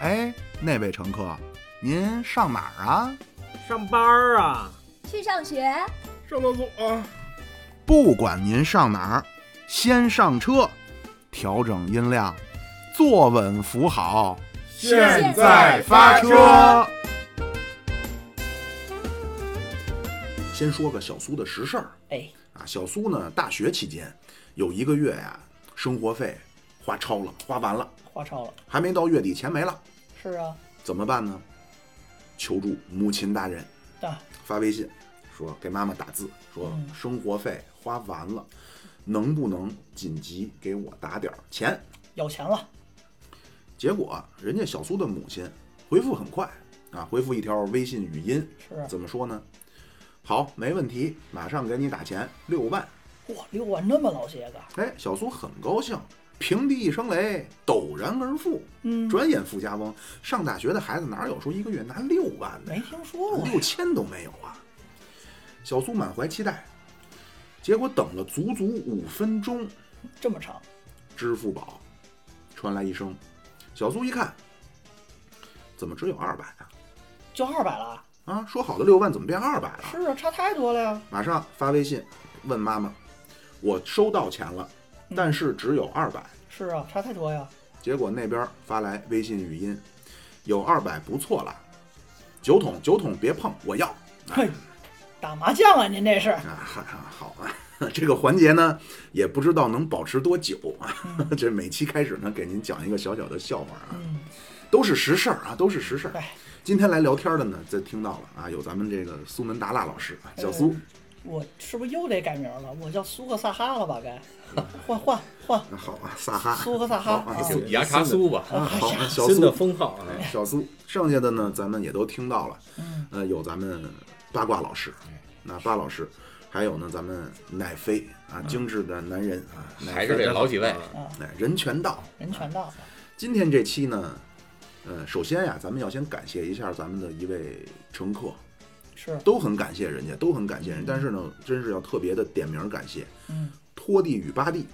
哎，那位乘客，您上哪儿啊？上班儿啊，去上学，上厕所啊。不管您上哪儿，先上车，调整音量，坐稳扶好，现在发车。先说个小苏的实事儿。哎，啊，小苏呢，大学期间有一个月呀，生活费花超了，花完了，花超了，还没到月底，钱没了，是啊，怎么办呢？求助母亲大人，啊，发微信说给妈妈打字说嗯。生活费花完了，能不能紧急给我打点儿钱？要钱了，结果人家小苏的母亲回复很快啊，回复一条微信语音，是啊。怎么说呢？好，没问题，马上给你打钱，六万。哇，六万那么老些个，哎，小苏很高兴，平地一声雷，陡然而富。嗯，转眼富家翁，上大学的孩子哪有说一个月拿六万的没？听说过，六千都没有啊！小苏满怀期待，结果等了足足五分钟，这么长，支付宝传来一声，小苏一看，怎么只有二百啊？就二百了，啊，说好的六万怎么变二百了？是啊，差太多了呀，马上发微信问妈妈，我收到钱了，但是只有二百。是啊，差太多呀，结果那边发来微信语音，有二百不错了，酒桶酒桶别碰，我要。嘿，打麻将啊，您这是，啊，哈哈，好啊，这个环节呢，也不知道能保持多久啊。这每期开始呢，给您讲一个小小的笑话啊，嗯，都是实事儿啊，都是实事儿。哎，今天来聊天的呢，这听到了啊，有咱们这个苏门答腊老师，啊小苏，我是不是又得改名了？我叫苏克萨哈了吧？该？换换换，那好啊，萨哈，苏克萨哈。好啊，啊小牙茶酥吧，啊，好啊，小苏。的，封号啊，哎小苏，剩下的呢，咱们也都听到了，嗯，呃，有咱们八卦老师，那八老师，还有呢，咱们奶飞啊，精致的男人啊，奶还是这老几位，哎，人权道，人权道，今天这期呢，呃，首先呀，咱们要先感谢一下咱们的一位乘客，是，都很感谢人家，都很感谢人，但是呢，真是要特别的点名感谢嗯，托蒂与巴蒂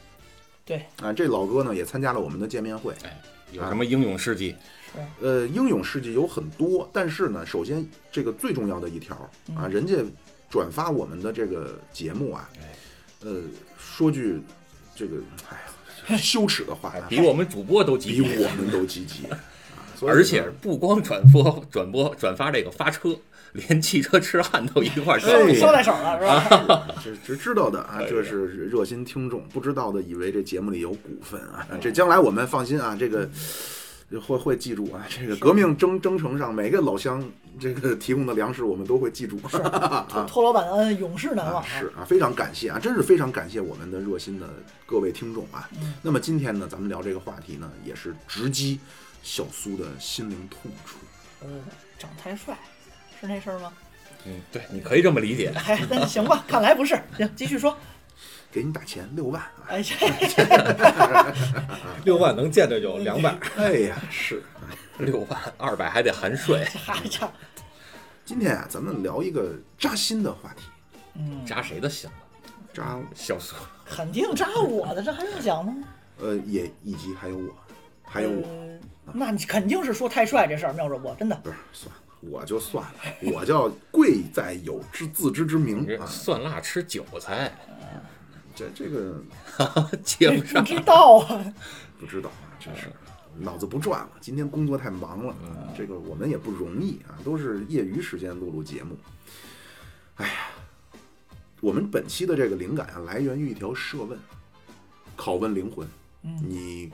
对，啊，这老哥呢也参加了我们的见面会。有什么英勇事迹？是，呃，英勇事迹有很多，但是呢，首先这个最重要的一条啊，嗯人家转发我们的这个节目啊，呃，说句这个哎呀羞耻的话啊，比我们主播都积极比，我们都积极，而且不光转播、转播、转发这个发车，连汽车痴汉都一块儿。捎带手了是吧？只只知道的啊，这是热心听众；不知道的以为这节目里有股份啊。这将来我们放心啊，这个会会记住啊。这个革命征征程上每个老乡这个提供的粮食，我们都会记住。啊托老板恩，永世难啊忘是啊，非常感谢啊，真是非常感谢我们的热心的各位听众啊。嗯那么今天呢，咱们聊这个话题呢，也是直击小苏的心灵痛处。嗯，长太帅，是那事儿吗？嗯，对，你可以这么理解。哎，那行吧，看来不是。行，继续说。给你打钱六万啊！哎呀，六万能见着有两百，哎呀，是。六万二百还得含税，哈家，今天啊，咱们聊一个扎心的话题，嗯，扎谁的心了？扎小苏，肯定扎我的，这还用讲吗？呃，也以及还有我，还有我，呃那你肯定是说太帅这事儿，妙主播真的。不是算了，我就算了，我叫贵在有知自知之明啊。蒜辣吃韭菜，这这个 接不上。不知道啊，不知道啊，真是脑子不转了。今天工作太忙了，这个我们也不容易啊，都是业余时间录录节目。哎呀，我们本期的这个灵感啊，来源于一条设问，拷问灵魂：嗯，你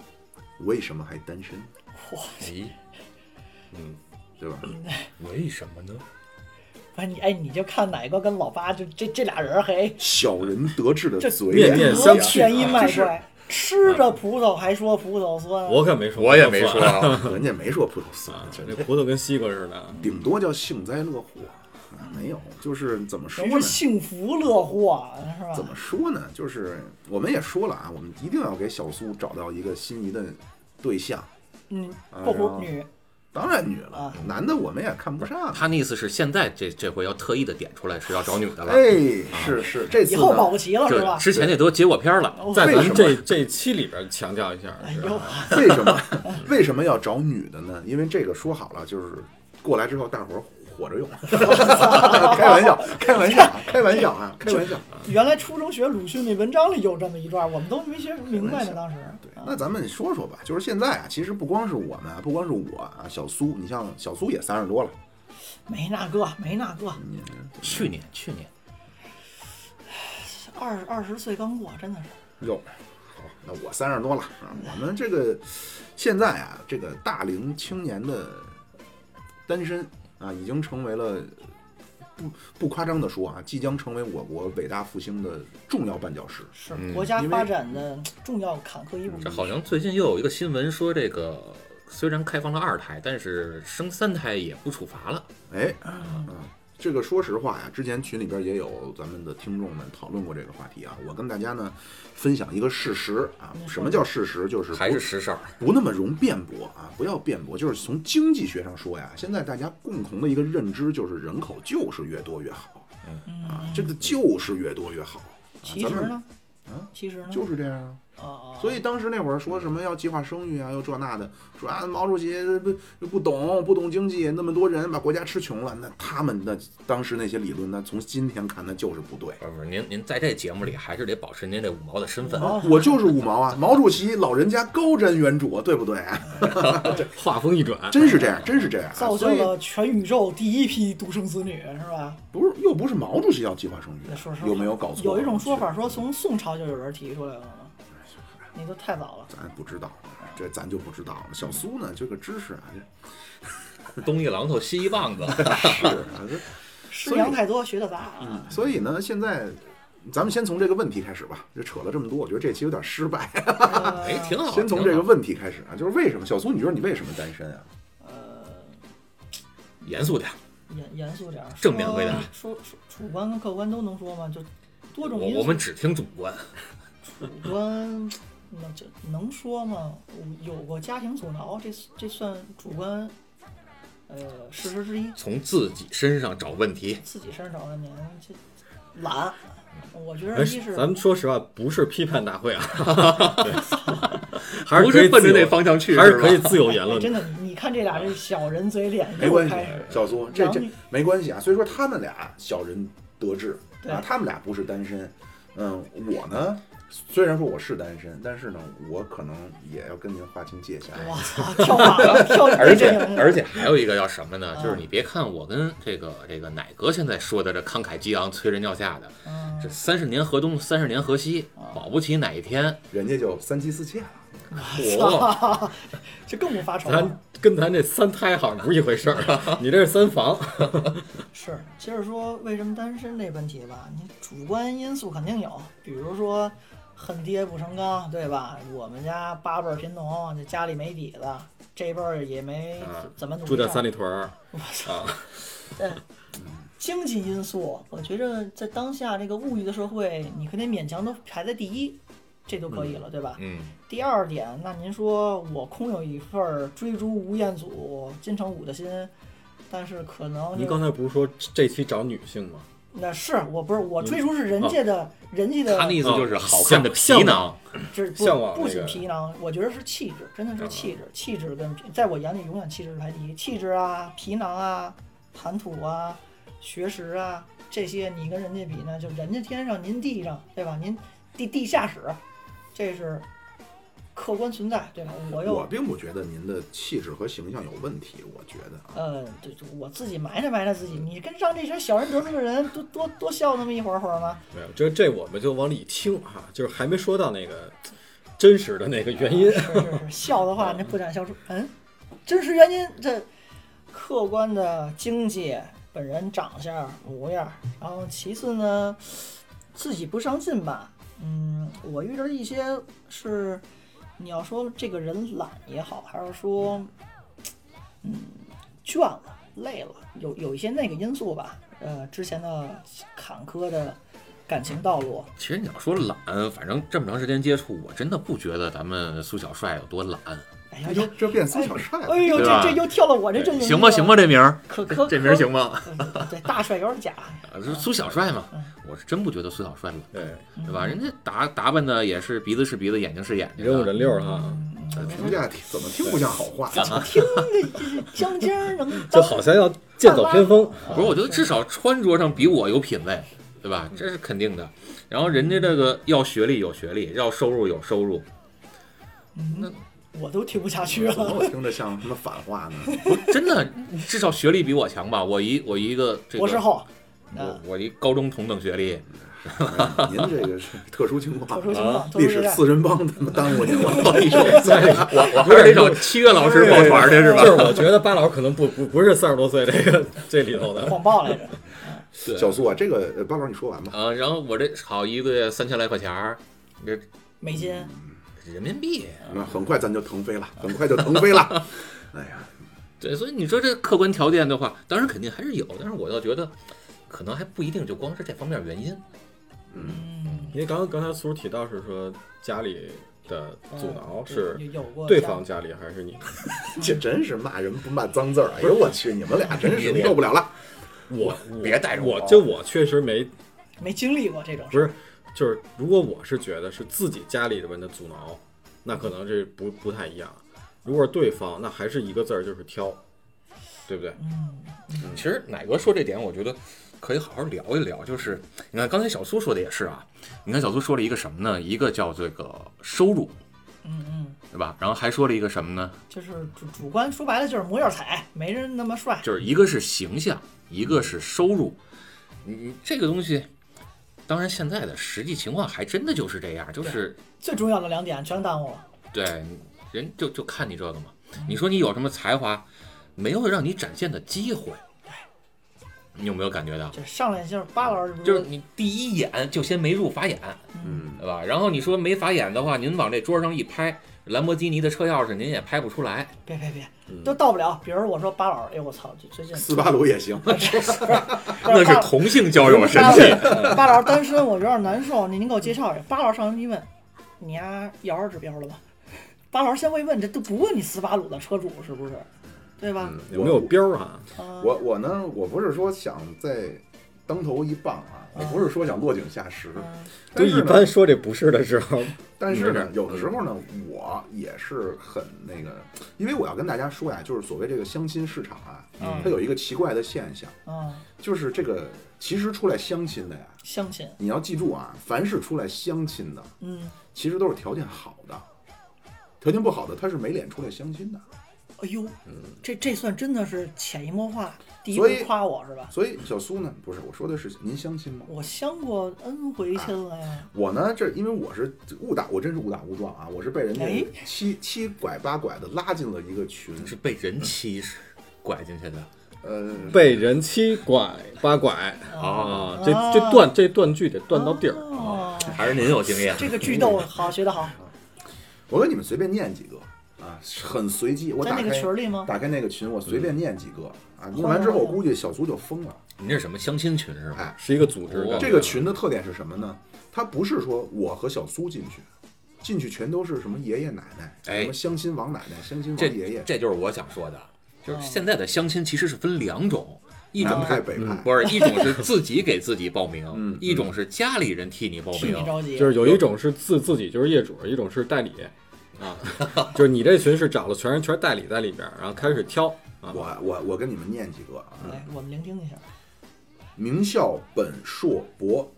为什么还单身？嚯，哎，嗯，对吧？为什么呢？反正你哎，你就看哪个跟老八就这这俩人嘿，小人得志的嘴面脸多面相觑便宜卖乖，吃着葡萄还说葡萄酸，我可没说，我也没说。人家没说葡萄酸，这这葡萄跟西瓜似的。顶多叫幸灾乐祸啊，没有，就是怎么说呢？幸福乐祸是吧？怎么说呢？就是我们也说了啊，我们一定要给小苏找到一个心仪的对象。嗯，哎括弧呀女，当然女了啊，男的我们也看不上。他那意思是现在这这回要特意的点出来是要找女的了，哎，是是，这次以后保呢，不齐了是吧？之前那都结果片了。哦在咱这这期里边强调一下，为什么为什么要找女的呢？因为这个说好了，就是过来之后大伙儿火着用。开玩笑，开玩笑，开玩笑啊，开玩笑。原来初中学鲁迅那文章里有这么一段，我们都没学明白呢。当时，对，啊那咱们说说吧，就是现在啊，其实不光是我们啊，不光是我啊，小苏，你像小苏也三十多了，没那个，没那个，去年去年二二十岁刚过，真的是。哟，好，那我三十多了啊。我们这个现在啊，这个大龄青年的单身啊，已经成为了不不夸张的说啊，即将成为我国伟大复兴的重要绊脚石。是国家发展的重要坎坷一步。这好像最近又有一个新闻说，这个虽然开放了二胎，但是生三胎也不处罚了。哎，啊，这个说实话呀，之前群里边也有咱们的听众们讨论过这个话题啊。我跟大家呢分享一个事实啊什么叫事实？就是还不是实事儿，不那么容辩驳啊，不要辩驳。就是从经济学上说呀，现在大家共同的一个认知就是人口就是越多越好嗯啊，这个就是越多越好。啊其实呢，啊其实呢，就是这样啊。所以当时那会儿说什么要计划生育啊，又这那的，说啊毛主席不不懂不懂经济，那么多人把国家吃穷了，那他们的当时那些理论，那从今天看那就是不对。不是不是，您您在这节目里还是得保持您这五毛的身份。哦我就是五毛啊，毛主席老人家高瞻远瞩，对不对？话锋一转，真是这样，真是这样啊。造就了全宇宙第一批独生子女，是吧？不是又不是毛主席要计划生育那说实，话，有没有搞错？有一种说法说，从宋朝就有人提出来了嘛，你都太早了。咱不知道，这咱就不知道了。小苏呢，这个知识啊，这 东一榔头西一棒子，是啊，这师娘太多，学的杂啊。所以呢，现在咱们先从这个问题开始吧。这扯了这么多，我觉得这期有点失败。呃哎，挺好。先从这个问题开始啊，就是为什么小苏？你觉得你为什么单身啊？呃，严肃点儿，严严肃点儿，正面回答说说主观跟客观都能说吗？就多种因素。我我们只听主观。主观，那这能说吗？我有过家庭阻挠，这这算主观，呃，事实之一。从自己身上找问题，自己身上找问题，这懒。我觉得哎一是咱们说实话，不是批判大会啊，对还是不可以自由是奔着那方向去，还是可以自由言哎论的。真的，你你看这俩这小人嘴脸没关系，小苏，这这没关系啊。所以说他们俩小人得志对啊，他们俩不是单身。嗯，我呢，虽然说我是单身，但是呢，我可能也要跟您划清界限。哇操，跳马了，跳而且而且还有一个要什么呢？啊就是你别看我跟这个这个奶哥现在说的这慷慨激昂、催人尿下的，嗯这三十年河东，三十年河西，保不齐哪一天，人家就三妻四妾了。我，这更不发愁咱。跟咱这三胎好像不是一回事儿，你这是三房。是，接着说为什么单身这问题吧，你主观因素肯定有，比如说恨爹不成钢，对吧？我们家八辈儿贫农，这家里没底子，这辈儿也没啊怎么努力住在三里屯儿我操，啊，对，经济因素，我觉着在当下这个物欲的社会，你可得勉强都排在第一，这都可以了，对吧？嗯，第二点，那您说我空有一份儿追逐吴彦祖、金城武的心，但是可能就您刚才不是说这期找女性吗？那是我不是我追逐是人家的、人家的，他的意思就是好看的皮囊，这不不仅向往那个皮囊，我觉得是气质，真的是气质，气质跟在我眼里永远气质是排第一，气质啊、皮囊啊、谈吐啊、学识啊这些，你跟人家比呢，就人家天上您地上，对吧？您地地下室，这是客观存在，对吧？我又我并不觉得您的气质和形象有问题，我觉得啊，呃，对，对我自己埋汰埋汰自己，你跟让这群小人得罪的人多多多笑那么一会儿会儿吗？没有，这这我们就往里听哈，就是还没说到那个真实的那个原因。是是是，笑的话，那不敢笑出，嗯，真实原因这客观的经济、本人长相、模样，然后其次呢，自己不上进吧，嗯，我遇到一些是，你要说这个人懒也好，还是说，嗯，倦了、累了，有有一些那个因素吧，呃，之前的坎坷的感情道路，其实你要说懒，反正这么长时间接触，我真的不觉得咱们苏小帅有多懒。哎呀这就这变苏小帅了。哎呦，这这又跳了我这阵营行吧行吧，这名儿可可这名儿行吗？可对，大帅有点假。啊，是苏小帅嘛，我是真不觉得苏小帅嘛，对，对吧？人家打打扮的也是鼻子是鼻子，眼睛是眼睛的，人五人六儿哈，评价怎么听不像好话？怎么听着江尖儿能 就好像要剑走偏锋。不是，我觉得至少穿着上比我有品位，对吧？这是肯定的。然后人家这个要学历有学历，要收入有收入，我都听不下去怎么了。我听着像什么反话呢？不真的至少学历比我强吧？我一我一个这个博士后，我啊，我一高中同等学历，哎您这个是特殊情况特殊情况，啊，历史四人帮他妈耽误您了。我我还是得找七月老师抱团的是吧？就是我觉得巴老师可能不不不是三十多岁这个这里头的，谎报来小苏啊，这个呃巴老师你说完吧。啊，然后我这好一个月三千来块钱儿，这美金，人民币，那很快咱就腾飞了，很快就腾飞了。哎呀，对，所以你说这客观条件的话，当然肯定还是有，但是我倒觉得可能还不一定就光是这方面原因。嗯，因为刚刚刚才苏提到是说家里的阻挠是对方家里还是你？这真是骂人不骂脏字儿。哎呦我去，你们俩真是受不了了。我别带着我就我确实没没经历过这种事不是，就是如果我是觉得是自己家里人的阻挠，那可能这不不太一样。如果是对方，那还是一个字儿，就是挑，对不对？嗯其实奶哥说这点，我觉得可以好好聊一聊。就是你看刚才小苏说的也是啊，你看小苏说了一个什么呢？一个叫这个收入，嗯嗯，对吧？然后还说了一个什么呢？就是主主观说白了就是模样彩，没人那么帅。就是一个是形象，一个是收入。你你这个东西，当然现在的实际情况还真的就是这样，就是最重要的两点全耽误了。对人就就看你这个嘛。你说你有什么才华，没有让你展现的机会，你有没有感觉到？就上来就是巴老师，就是你第一眼就先没入法眼，嗯，对吧？然后你说没法眼的话，您往这桌上一拍，兰博基尼的车钥匙您也拍不出来。别别别，都到不了。比如我说巴老师，哎我操，最近斯巴鲁也行。那是同性交友神器。巴老师单身，我有点难受，您您给我介绍一下。巴老师上来一问，你丫摇着指标了吧？巴老师先会问，这都不问你斯巴鲁的车主是不是？对吧？有没有标啊？啊我我呢，我不是说想在当头一棒啊，我不是说想落井下石，嗯就一般说这不是的时候，但是呢，有的时候呢，我也是很那个，因为我要跟大家说呀，就是所谓这个相亲市场啊，嗯它有一个奇怪的现象，啊，就是这个其实出来相亲的呀，相亲，你要记住啊，凡是出来相亲的，嗯，其实都是条件好的，条件不好的他是没脸出来相亲的。哎呦，这这算真的是潜移默化，所以夸我是吧？所以小苏呢，不是我说的是您相亲吗？我相过 N 回亲了呀，我呢，这因为我是误打，我真是误打误撞啊！我是被人哎家七七拐八拐的拉进了一个群，是被人欺拐进去的。呃，被人七拐八拐哦啊，这这断这断句得断到底儿。哦，还是您有经验。这个句逗好，学得好，我给你们随便念几个啊，很随机。我在那个打开群里吗？打开那个群，我随便念几个啊，念完之后，我估计小苏就疯了。你这是什么相亲群是吧？哎，是一个组织哦的这个群的特点是什么呢？它不是说我和小苏进去，进去全都是什么爷爷奶奶，哎什么相亲王奶奶、相亲这王爷爷，这就是我想说的，就是现在的相亲其实是分两种，一种南派是北派。不是一种是 自己给自己报名嗯，一种是家里人替你报名。就是有一种是自自己就是业主，一种是代理啊，就是你这群是找了全是全是代理在里边儿，然后开始挑啊。我我我跟你们念几个啊，来，我们聆听一下。名校本硕博，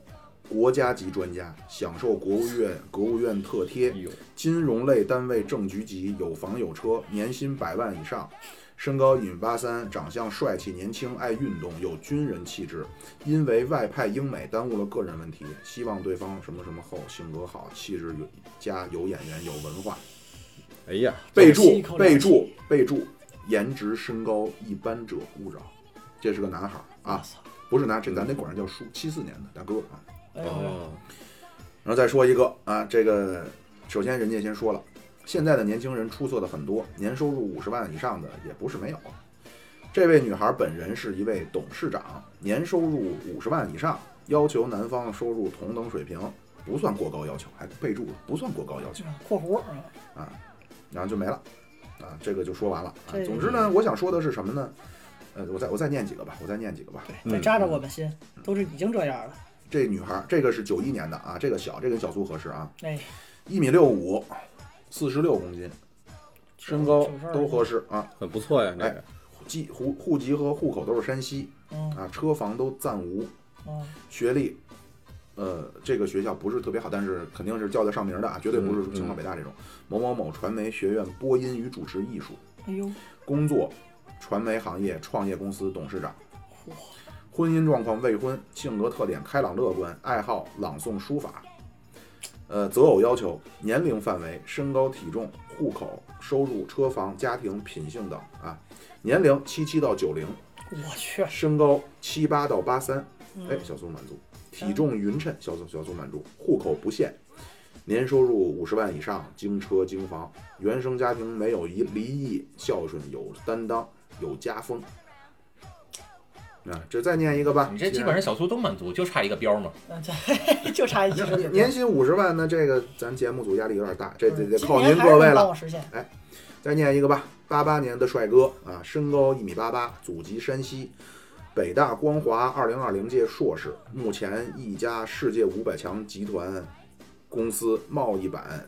国家级专家，享受国务院国务院特贴金融类单位正局级，有房有车，年薪百万以上，身高一米八三，长相帅气年轻，爱运动，有军人气质。因为外派英美耽误了个人问题，希望对方什么什么后，性格好，气质有佳，有演员，有文化。哎呀，备注备注备注，颜值身高一般者勿扰。这是个男孩儿啊，不是男，这咱得管人叫叔，七四年的大哥啊。哦，然后再说一个啊，这个首先人家先说了，现在的年轻人出色的很多，年收入五十万以上的也不是没有。这位女孩本人是一位董事长，年收入五十万以上，要求男方收入同等水平，不算过高要求，还备注了不算过高要求，括弧啊，然后就没了。啊，这个就说完了。啊总之呢，我想说的是什么呢？呃，我再我再念几个吧，我再念几个吧。对，再扎扎我们心，都是已经这样了。这女孩儿，这个是九一年的啊，这个小，这跟小苏合适啊，哎，一米六五，四十六公斤，身高都合适啊。很不错呀，这哎个籍户户籍和户口都是山西嗯啊，车房都暂无，嗯，学历，呃，这个学校不是特别好，但是肯定是叫得上名的啊，绝对不是嗯清华北大这种。某某某传媒学院播音与主持艺术，哎呦，工作传媒行业创业公司董事长嚯。婚姻状况未婚，性格特点开朗乐观，爱好朗诵书法。呃，择偶要求年龄范围、身高体重、户口、收入、车房、家庭、品性等啊。年龄七七到九零，我去，身高七八到八三，嗯哎，小苏满足。体重匀称，小苏小苏满足。户口不限，年收入五十万以上，京车京房，原生家庭没有离离异，孝顺有担当，有家风。啊，这再念一个吧。你这基本上小苏都满足，就差一个标嘛。嗯，这 就差一技术年年薪五十万呢，这个咱节目组压力有点大，这得得靠您各位了帮我。实现。再念一个吧，八八年的帅哥啊，身高一米八八，祖籍山西，北大光华二零二零届硕士，目前一家世界五百强集团公司贸易版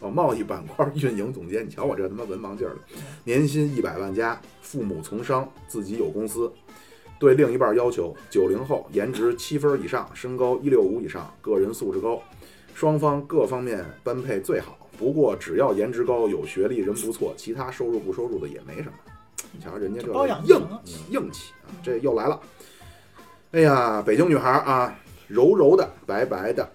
哦贸易板块运营总监。你瞧我这他妈文盲劲儿的，年薪一百万加，父母从商，自己有公司。对另一半要求：九零后，颜值七分以上，身高一六五以上，个人素质高，双方各方面般配最好。不过只要颜值高、有学历、人不错，其他收入不收入的也没什么。你瞧人家这包养硬硬气啊，这又来了。哎呀，北京女孩啊，柔柔的，白白的，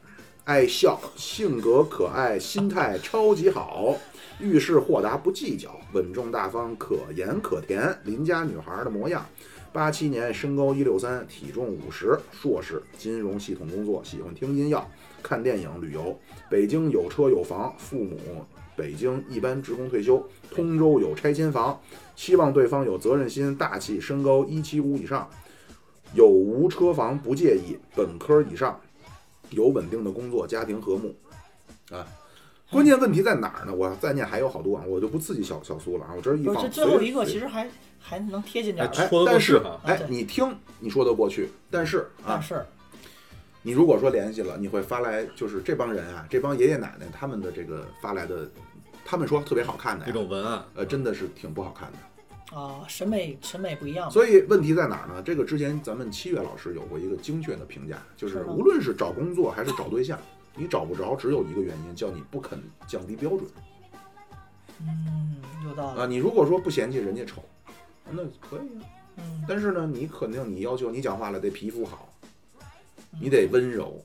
爱笑，性格可爱，心态超级好，遇事豁达不计较，稳重大方，可盐可甜，邻家女孩的模样。八七年，身高一六三，体重五十，硕士，金融系统工作，喜欢听音乐、看电影、旅游。北京有车有房，父母北京一般职工退休，通州有拆迁房，希望对方有责任心、大气，身高一七五以上，有无车房不介意，本科以上，有稳定的工作，家庭和睦，啊。关键问题在哪儿呢？我再念还有好多啊，我就不刺激小小苏了啊。我这儿一，放，这最后一个其实还还能贴近点儿，哎但是哎，你听你说得过去，但是啊，但是你如果说联系了，你会发来就是这帮人啊，这帮爷爷奶奶他们的这个发来的，他们说特别好看的这呀，种文案，呃，真的是挺不好看的。啊，审美审美不一样嘛。所以问题在哪儿呢？这个之前咱们七月老师有过一个精确的评价，就是是吗无论是找工作还是找对象，你找不着只有一个原因，叫你不肯降低标准嗯，有道理啊。你如果说不嫌弃人家丑，那可以啊。嗯，但是呢，你肯定你要求你讲话了得皮肤好，你得温柔，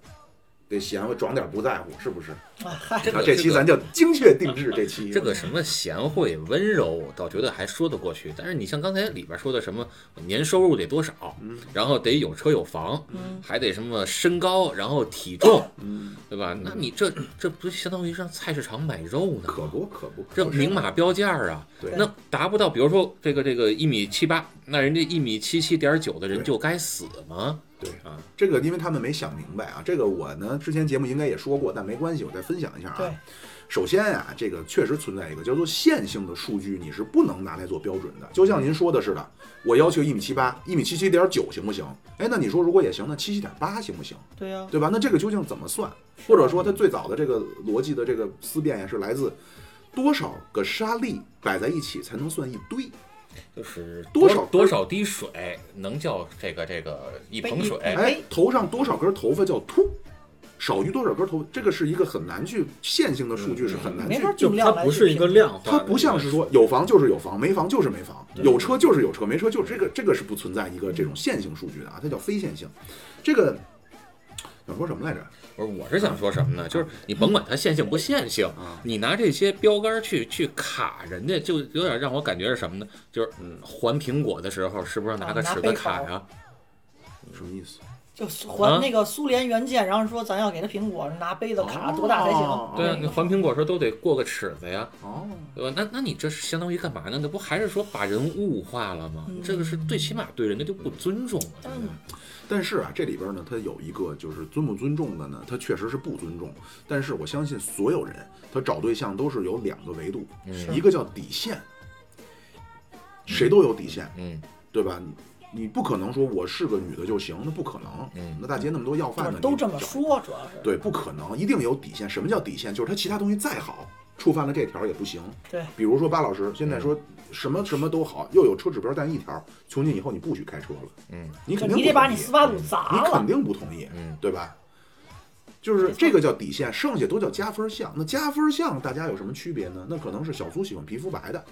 得贤惠，装点不在乎，是不是？啊这个个这期咱叫精确定制，这期这个什么贤惠温柔，我倒觉得还说得过去。但是你像刚才里边说的什么年收入得多少，然后得有车有房，嗯还得什么身高，然后体重，嗯，对吧？那你这这不相当于上菜市场买肉呢？可不可不，这明码标价啊，对那达不到，比如说这个这个一米七八，那人家一米七七点九的人就该死吗？对啊，这个因为他们没想明白啊，这个我呢之前节目应该也说过，但没关系，我再分享一下对啊。首先啊，这个确实存在一个叫做线性的数据，你是不能拿来做标准的。就像您说的似的，我要求一米七八，一米七七点九行不行？哎，那你说如果也行，那七七点八行不行？对呀，对吧？那这个究竟怎么算？或者说它最早的这个逻辑的这个思辨呀，是来自多少个沙粒摆在一起才能算一堆？就是多少多少滴水能叫这个这个一盆水？哎哎，头上多少根头发叫秃？少于多少根头？这个是一个很难去线性的数据，是很难去就它不是一个量化，它不像是说有房就是有房，没房就是没房，有车就是有车，没车就是这个这个是不存在一个这种线性数据的啊，它叫非线性。这个想说什么来着？不是，我是想说什么呢？就是你甭管它线性不线性，你拿这些标杆去去卡人家，就有点让我感觉是什么呢？就是嗯，还苹果的时候是不是拿个尺子卡呀？什么意思？就还那个苏联原件，然后说咱要给他苹果，拿杯子卡多大才行哦？对啊，你还苹果时候都得过个尺子呀，哦，对吧？那那你这是相当于干嘛呢？那不还是说把人物化了吗？这个是最起码对人家就不尊重了。但但是啊，这里边呢，它有一个就是尊不尊重的呢，它确实是不尊重。但是我相信所有人，他找对象都是有两个维度，嗯一个叫底线，谁都有底线，嗯对吧？你你不可能说我是个女的就行，那不可能。嗯那大街那么多要饭的，都这么说，主要是对，不可能，一定有底线。什么叫底线？就是他其他东西再好，触犯了这条也不行。对，比如说巴老师现在说什么什么都好，又有车指标，但一条，从今以后你不许开车了，嗯你肯定你得把你不同意司法路砸你肯。定不同意，嗯对吧？就是这个叫底线，剩下都叫加分项。那加分项大家有什么区别呢？那可能是小苏喜欢皮肤白的，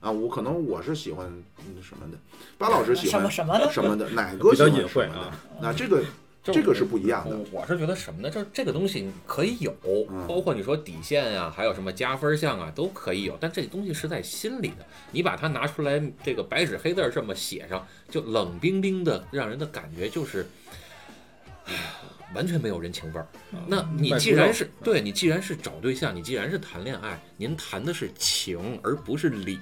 啊，我可能我是喜欢嗯什么的，巴老师喜什欢么什么的，什么的，奶哥比较喜欢隐晦啊什么的。那这个这个是不一样的。我我是觉得什么呢？就是这个东西可以有，嗯包括你说底线啊、还有什么加分项啊，都可以有。但这东西是在心里的，你把它拿出来，这个白纸黑字这么写上，就冷冰冰的，让人的感觉就是，唉完全没有人情味儿。那你既然是对你既然是找对象，你既然是谈恋爱，您谈的是情而不是理，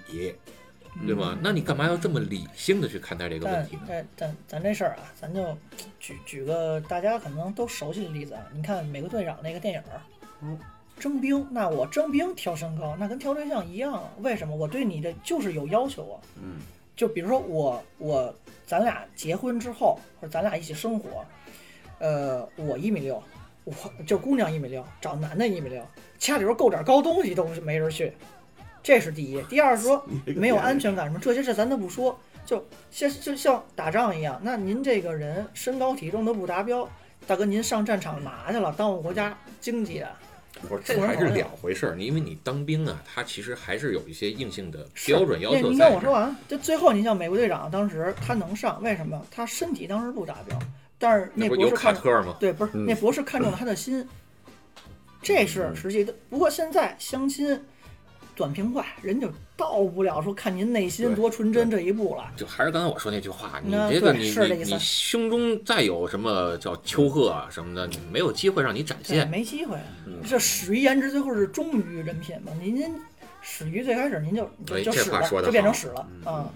对吗？那你干嘛要这么理性的去看待这个问题呢？但咱咱这事儿啊，咱就举举个大家可能都熟悉的例子啊。你看《美国队长》那个电影儿，嗯，征兵，那我征兵挑身高，那跟挑对象一样啊。为什么？我对你的就是有要求啊。嗯，就比如说我我咱俩结婚之后，或者咱俩一起生活，呃，我一米六，我就姑娘一米六，找男的一米六，家里边够点高东西都没人去，这是第一。第二说没有安全感什么这些事咱都不说，就像就像打仗一样，那您这个人身高体重都不达标，大哥您上战场拿去了，耽误国家经济啊。不是，这还是两回事儿。你因为你当兵啊，他其实还是有一些硬性的标准要那您求在这儿。听我说完，就最后你像美国队长当时他能上，为什么？他身体当时不达标，但是那博士看特吗？对，不是嗯那博士看中了他的心，这是嗯实际的。不过现在相亲短平快，人就到不了说看您内心多纯真这一步了。就还是刚才我说那句话，你那对这个你你是这意思你胸中再有什么叫丘壑啊什么的，你没有机会让你展，现。没机会。嗯这始于颜值，最后是忠于人品嘛。您您始于最开始您就就就使了，话说得就变成始了嗯啊，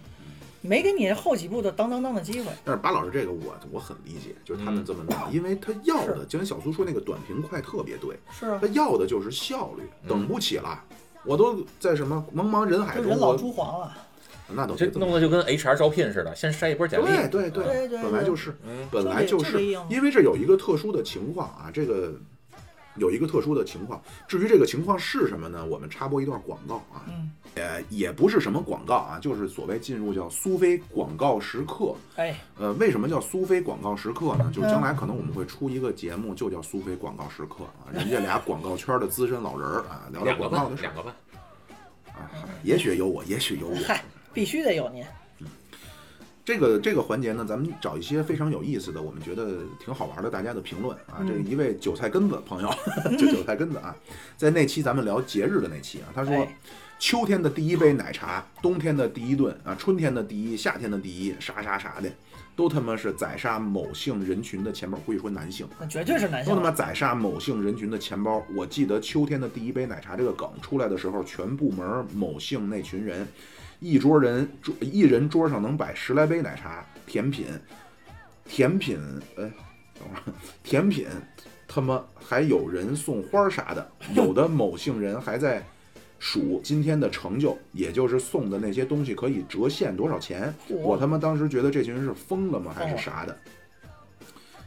没给你后几步的当当当的机会。但是巴老师这个我我很理解，就是他们嗯这么弄，因为他要的，就跟小苏说那个短平快特别对，是啊他，要的就是效率，嗯等不起了。我都在什么茫茫人海中，人老我珠黄了。那都这弄得就跟 HR 招聘似的，先筛一波简历。对对对对对对本来就是，嗯，本来就就得就得硬因为这有一个特殊的情况啊，这个有一个特殊的情况。至于这个情况是什么呢？我们插播一段广告啊，嗯，呃，也不是什么广告啊，就是所谓进入叫苏菲广告时刻。哎，呃，为什么叫苏菲广告时刻呢？就是嗯将来可能我们会出一个节目，就叫苏菲广告时刻啊，人家俩广告圈的资深老人儿啊，聊聊广告的，事儿两个半。啊，也许有我，也许有我。嗨，必须得有您。这个这个环节呢，咱们找一些非常有意思的，我们觉得挺好玩的大家的评论啊。这一位韭菜根子朋友，就韭菜根子啊，在那期咱们聊节日的那期啊，他说哎秋天的第一杯奶茶，冬天的第一顿啊，春天的第一，夏天的第一，啥啥啥的，都他妈是宰杀某性人群的钱包，估计说男性。那绝对是男性都他。妈宰杀某性人群的钱包。我记得秋天的第一杯奶茶这个梗出来的时候，全部门某性那群人，一桌人桌一人桌上能摆十来杯奶茶，甜品，甜品，哎，等会儿，甜品，他妈还有人送花啥的，有的某姓人还在。数今天的成就，也就是送的那些东西可以折现多少钱。我他妈当时觉得这群人是疯了吗，还是啥的？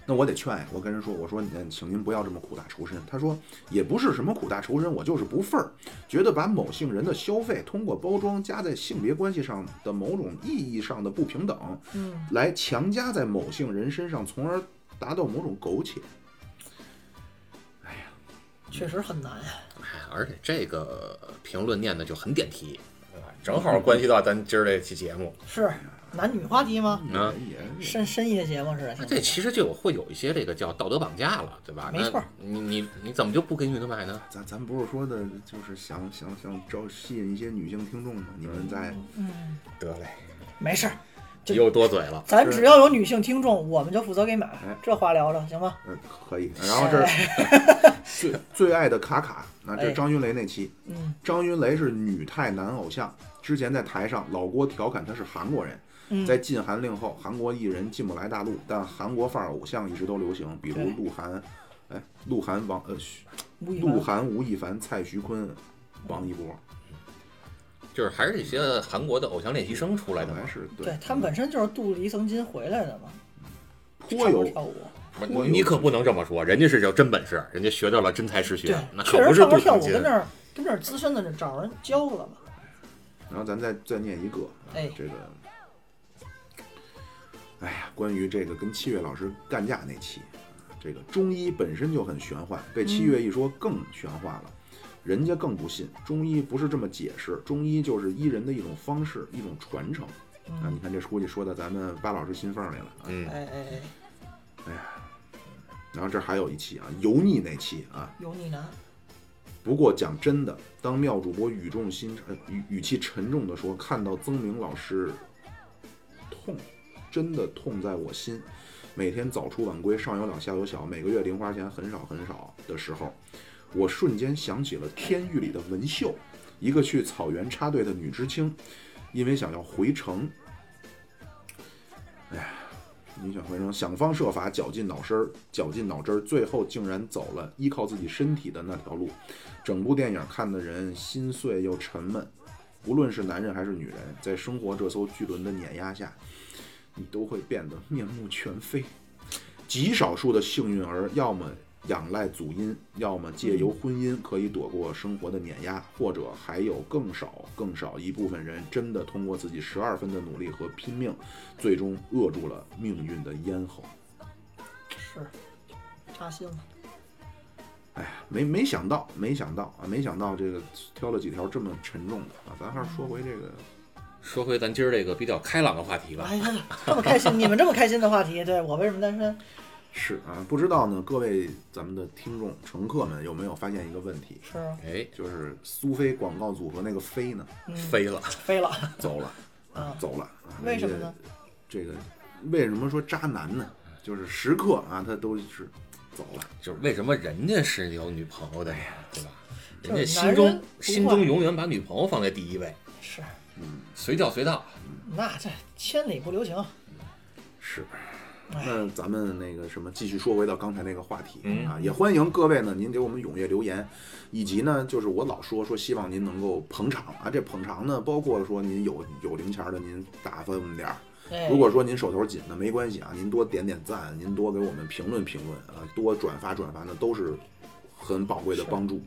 那我得劝呀，我跟人说，我说，您，请您不要这么苦大仇深。他说也不是什么苦大仇深，我就是不忿儿，觉得把某姓人的消费通过包装加在性别关系上的某种意义上的不平等，嗯，来强加在某姓人身上，从而达到某种苟且。哎呀确实很难呀。哎，而且这个评论念的就很点题，对吧？正好关系到咱今儿这期节目。是男女话题吗？啊深深夜节目似的。这其实就会有一些这个叫道德绑架了，对吧？没错那你你你怎么就不给女的买呢？咱咱不是说的，就是想想想招吸引一些女性听众吗？你们在嗯，得嘞，没事儿，就又多嘴了。咱只要有女性听众，我们就负责给买哎。这话聊着行吗？嗯可以，然后这 最最爱的卡卡，那这张云雷那期，嗯张云雷是女泰男偶像，之前在台上老郭调侃他是韩国人，嗯，在禁韩令后，韩国艺人进不来大陆，但韩国范儿偶像一直都流行，比如鹿晗，哎，鹿晗王呃，鹿晗、吴亦凡、蔡徐坤、王一博。就是还是一些韩国的偶像练习生出来的嘛本来。是对他们本身就是镀了一层金回来的嘛，颇有跳舞。不是颇有你可不能这么说，人家是有真本事，人家学到了真才实学确可不是镀实唱歌跳舞跟那。儿跟那儿资深的那找人教了嘛。然后咱再再念一个，哎这个，哎呀，关于这个跟七月老师干架那期，这个中医本身就很玄幻，被七月一说更玄幻了。人家更不信，中医不是这么解释，中医就是医人的一种方式，一种传承。啊，你看这估计说到咱们巴老师心缝里了。啊嗯，哎哎哎，然后这还有一期啊，油腻那期啊，油腻男，不过讲真的，当妙主播语重心呃语语气沉重的说，看到曾明老师痛，真的痛在我心。每天早出晚归，上有老下有小，每个月零花钱很少很少的时候，我瞬间想起了《天域》里的文秀，一个去草原插队的女知青，因为想要回城，哎呀，你想回城，想方设法绞尽脑汁儿，绞尽脑汁儿，最后竟然走了依靠自己身体的那条路。整部电影看的人心碎又沉闷，无论是男人还是女人，在生活这艘巨轮的碾压下，你都会变得面目全非。极少数的幸运儿，要么仰赖祖荫，要么借由婚姻可以躲过生活的碾压，或者还有更少更少一部分人真的通过自己十二分的努力和拼命，最终扼住了命运的咽喉。是扎心了。哎呀，没没想到，没想到啊，没想到这个挑了几条这么沉重的啊。咱还是说回这个，说回咱今儿这个比较开朗的话题吧。哎呀，这么开心，你们这么开心的话题，对我为什么单身？是啊，不知道呢，各位咱们的听众乘客们有没有发现一个问题？是啊，哎，就是苏菲广告组合那个飞呢，嗯，飞了，飞了走了，啊？走了。啊为什么呢？这个为什么说渣男呢？就是时刻啊，他都是走了。就是为什么人家是有女朋友的呀，对吧？人家心中男人不心中永远把女朋友放在第一位，是，随叫随到。那这千里不留情。是。哎那咱们那个什么，继续说回到刚才那个话题、嗯啊，也欢迎各位呢，您给我们踊跃留言，以及呢，就是我老说说希望您能够捧场啊，这捧场呢，包括说您有有零钱的，您打发我们点儿；哎，如果说您手头紧的，没关系啊，您多点点赞，您多给我们评论评论啊，多转发转发，那都是很宝贵的帮助。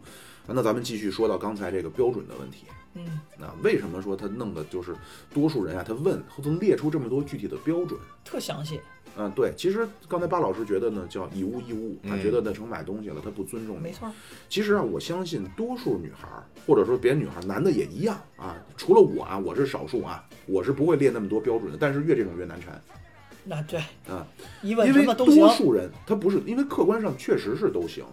啊那咱们继续说到刚才这个标准的问题。嗯，那为什么说他弄的就是多数人啊？他问他能列出这么多具体的标准？特详细，嗯，对，其实刚才巴老师觉得呢，叫以物易物，他嗯觉得那成买东西了，他不尊重你。没错儿。其实啊，我相信多数女孩儿，或者说别的女孩儿，男的也一样啊。除了我啊，我是少数啊，我是不会列那么多标准的。但是越这种越难缠那对，啊，因为多。数人他不是，因为客观上确实是都行。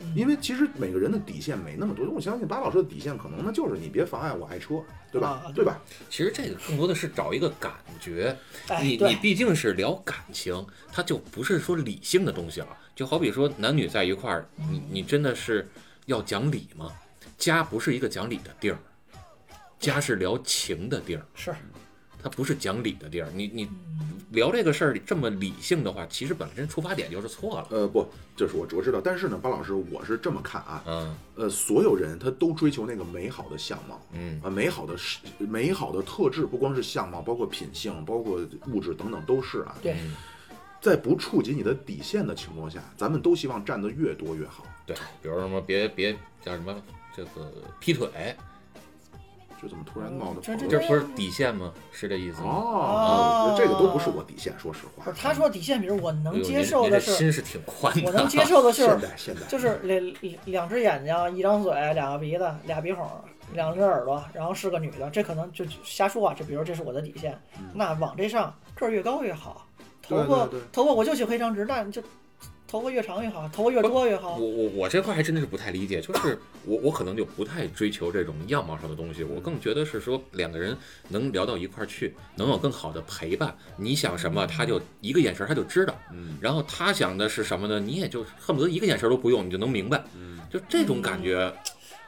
嗯因为其实每个人的底线没那么多，我相信巴老师的底线可能那就是你别妨碍我爱车，对吧？啊对吧？其实这个更多的是找一个感觉，哎，你你，毕竟是聊感情，它就不是说理性的东西了。就好比说男女在一块儿，你你真的是要讲理吗？家不是一个讲理的地儿，家是聊情的地儿，是它不是讲理的地儿。你你聊这个事儿这么理性的话，其实本身出发点就是错了。呃，不，就是我我知道，但是呢，巴老师，我是这么看啊，嗯呃，所有人他都追求那个美好的相貌，嗯啊，美好的是美好的特质，不光是相貌，包括品性，包括物质等等都是啊。对嗯，在不触及你的底线的情况下，咱们都希望占得越多越好。对，比如什么别别叫什么这个劈腿，这怎么突然冒的这这这不是底线吗？是这意思吗？哦，这个都不是我底线，说实话不是。他说底线，比如我哎能接受的是，心是挺宽的。我能接受的就现是代现在就是两两只眼睛，一张嘴，两个鼻子，俩鼻孔，两只耳朵，然后是个女的，这可能就瞎说啊。就比如这是我的底线，那往这上个儿越高越好，头发对对对头发我就喜欢一张直，那你就头发越长越好，头发越多越好我。我我这块还真的是不太理解，就是我我可能就不太追求这种样貌上的东西，我更觉得是说两个人能聊到一块儿去，能有更好的陪伴。你想什么，他就一个眼神儿他就知道，嗯然后他想的是什么呢？你也就恨不得一个眼神儿都不用，你就能明白。嗯，就这种感觉，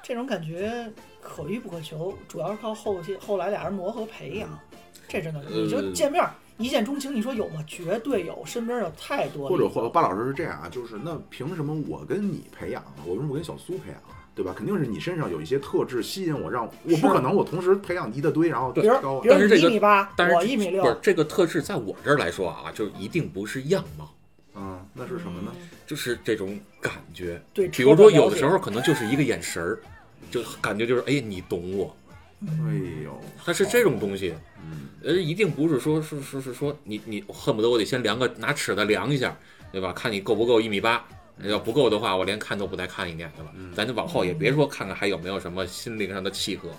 这种感觉可遇不可求，主要是靠后期后来俩人磨合培养。这真的，你就呃见面儿一见钟情，你说有吗？绝对有，身边有太多或者。或者或巴老师是这样啊，就是那凭什么我跟你培养啊，我为什么不跟小苏培养啊？对吧？肯定是你身上有一些特质吸引我，让我不可能我同时培养一大堆，然后比如挑啊比如你但是这个一米八，但是我一米六不，是这个特质，在我这儿来说啊，就一定不是样貌，嗯，那是什么呢？就是这种感觉。对，比如说，有的时候可能就是一个眼神儿，就感觉就是哎，你懂我。哎呦，它是这种东西，嗯，呃，一定不是说是是是说你你恨不得我得先量个拿尺子量一下，对吧？看你够不够一米八，要不够的话，我连看都不带看一眼，的了？咱就往后也别说看看还有没有什么心灵上的契合，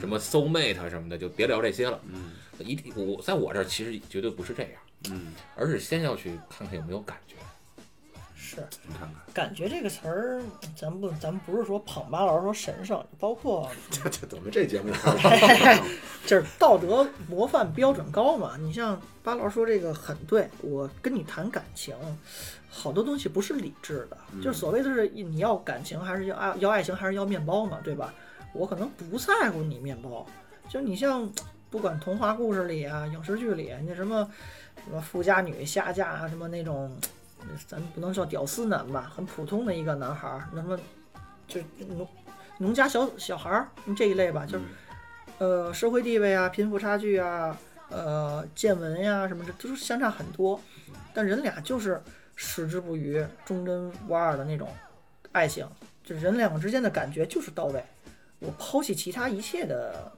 什么 soul mate 什么的，就别聊这些了。嗯一定我在我这儿其实绝对不是这样，嗯，而是先要去看看有没有感觉。是你看看，感觉这个词儿，咱不咱不是说捧巴老师说神圣，包括 这这怎么这节目开始这道德模范标准高嘛。你像巴老师说这个很对，我跟你谈感情，好多东西不是理智的，就是所谓的是你要感情还是要爱要爱情还是要面包嘛，对吧？我可能不在乎你面包，就你像不管童话故事里啊、影视剧里，那什么什么富家女下嫁啊，什么那种，咱不能叫屌丝男吧，很普通的一个男孩儿，那么就农农家小小孩儿这一类吧，就是。呃，社会地位啊，贫富差距啊，呃，见闻呀、什么的，都是相差很多。但人俩就是矢志不渝、忠贞不二的那种爱情，就人两个之间的感觉就是到位。我抛弃其他一切的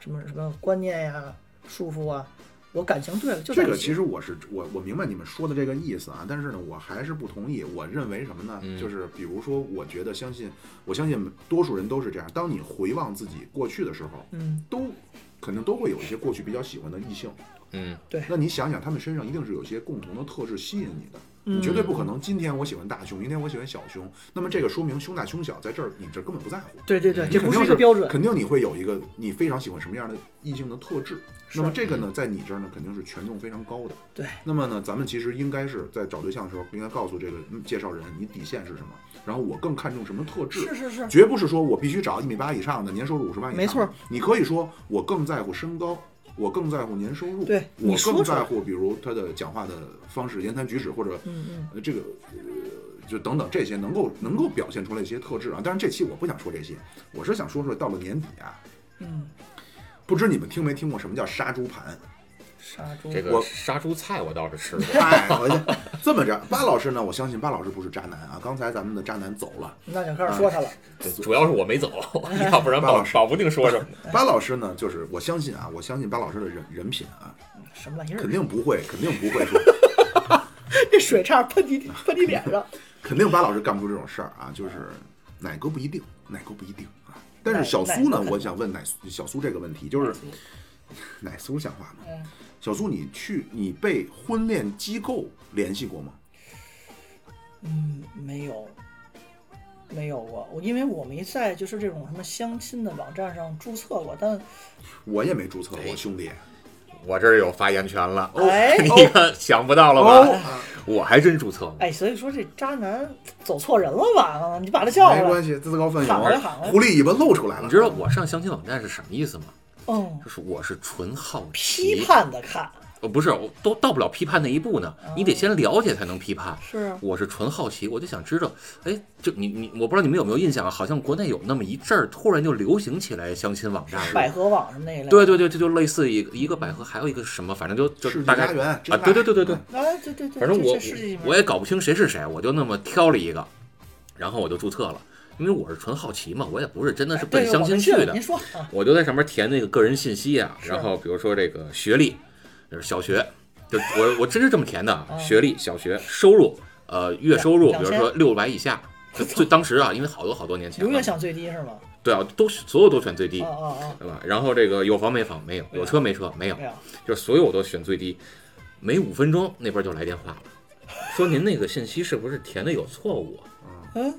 什么什么观念呀、束缚啊，我感情对了就在这个其实我是我我明白你们说的这个意思啊，但是呢，我还是不同意。我认为什么呢？嗯就是比如说，我觉得相信，我相信多数人都是这样。当你回望自己过去的时候，嗯，都肯定都会有一些过去比较喜欢的异性。嗯，对那你想想，他们身上一定是有一些共同的特质吸引你的。嗯你绝对不可能今天我喜欢大胸，明天我喜欢小胸。那么这个说明胸大胸小在这儿你这根本不在乎。对对对，嗯这不肯定是一个标准。肯定你会有一个你非常喜欢什么样的异性的特质。那么这个呢，在你这儿呢，肯定是权重非常高的。对，那么呢，咱们其实应该是在找对象的时候，应该告诉这个嗯介绍人你底线是什么，然后我更看重什么特质。是是是，绝不是说我必须找一米八以上的，年收入五十万以上。没错，你可以说我更在乎身高，我更在乎年收入，对我更在乎比如他的讲话的方式、言谈举止或者嗯嗯，呃这个呃就等等这些能够能够表现出来一些特质啊。但是这期我不想说这些，我是想说说到了年底啊，嗯，不知你们听没听过什么叫杀猪盘？杀猪这个杀猪菜我倒是吃过。哎，我就这么着，巴老师呢，我相信巴老师不是渣男啊。刚才咱们的渣男走了，那就开始说他了。对主要是我没走，要不然保巴老师保不定说什么。巴老师呢，就是我相信啊，我相信巴老师的人人品啊，什么玩意儿肯？定不会，肯定不会说，这水叉喷你喷你脸上。肯定巴老师干不出这种事儿啊。就是哪个不一定，哪个不一定啊。但是小苏呢我想问奶小苏这个问题，就是奶苏像话吗？嗯，小苏，你去你被婚恋机构联系过吗？嗯，没有，没有过。我因为我没在就是这种什么相亲的网站上注册过，但我也没注册哎过，兄弟。我这儿有发言权了，哎 你看想不到了吧？哦，我还真注册了。哎，所以说这渣男走错人了吧？你把他叫过来。没关系，自告奋勇，狐狸尾巴露出来了。你知道我上相亲网站是什么意思吗？嗯，就是我是纯好奇批奇，判的看，呃，不是，我都到不了批判那一步呢。你得先了解才能批判。是啊我是纯好奇，我就想知道，哎，就你你，我不知道你们有没有印象啊？好像国内有那么一阵儿，突然就流行起来相亲网站了。百合网什么那一类。对对对，这就类似一个一个百合，还有一个什么，反正就就大家啊，对对对对对，哎，对对对，反正我我也搞不清谁是谁，我就那么挑了一个，然后我就注册了，因为我是纯好奇嘛，我也不是真的是奔相亲去的您，说啊，我就在上面填那个个人信息啊，然后比如说这个学历，就是小学，就我我真是这么填的学历小学，收入呃月收入，比如说六百以下。就最当时啊，因为好多好多年前了，永远想最低是吗？对啊，都所有都选最低对吧？然后这个有房没房没有，有车没车没有就是所有我都选最低。没五分钟那边就来电话了，说您那个信息是不是填的有错误啊？嗯，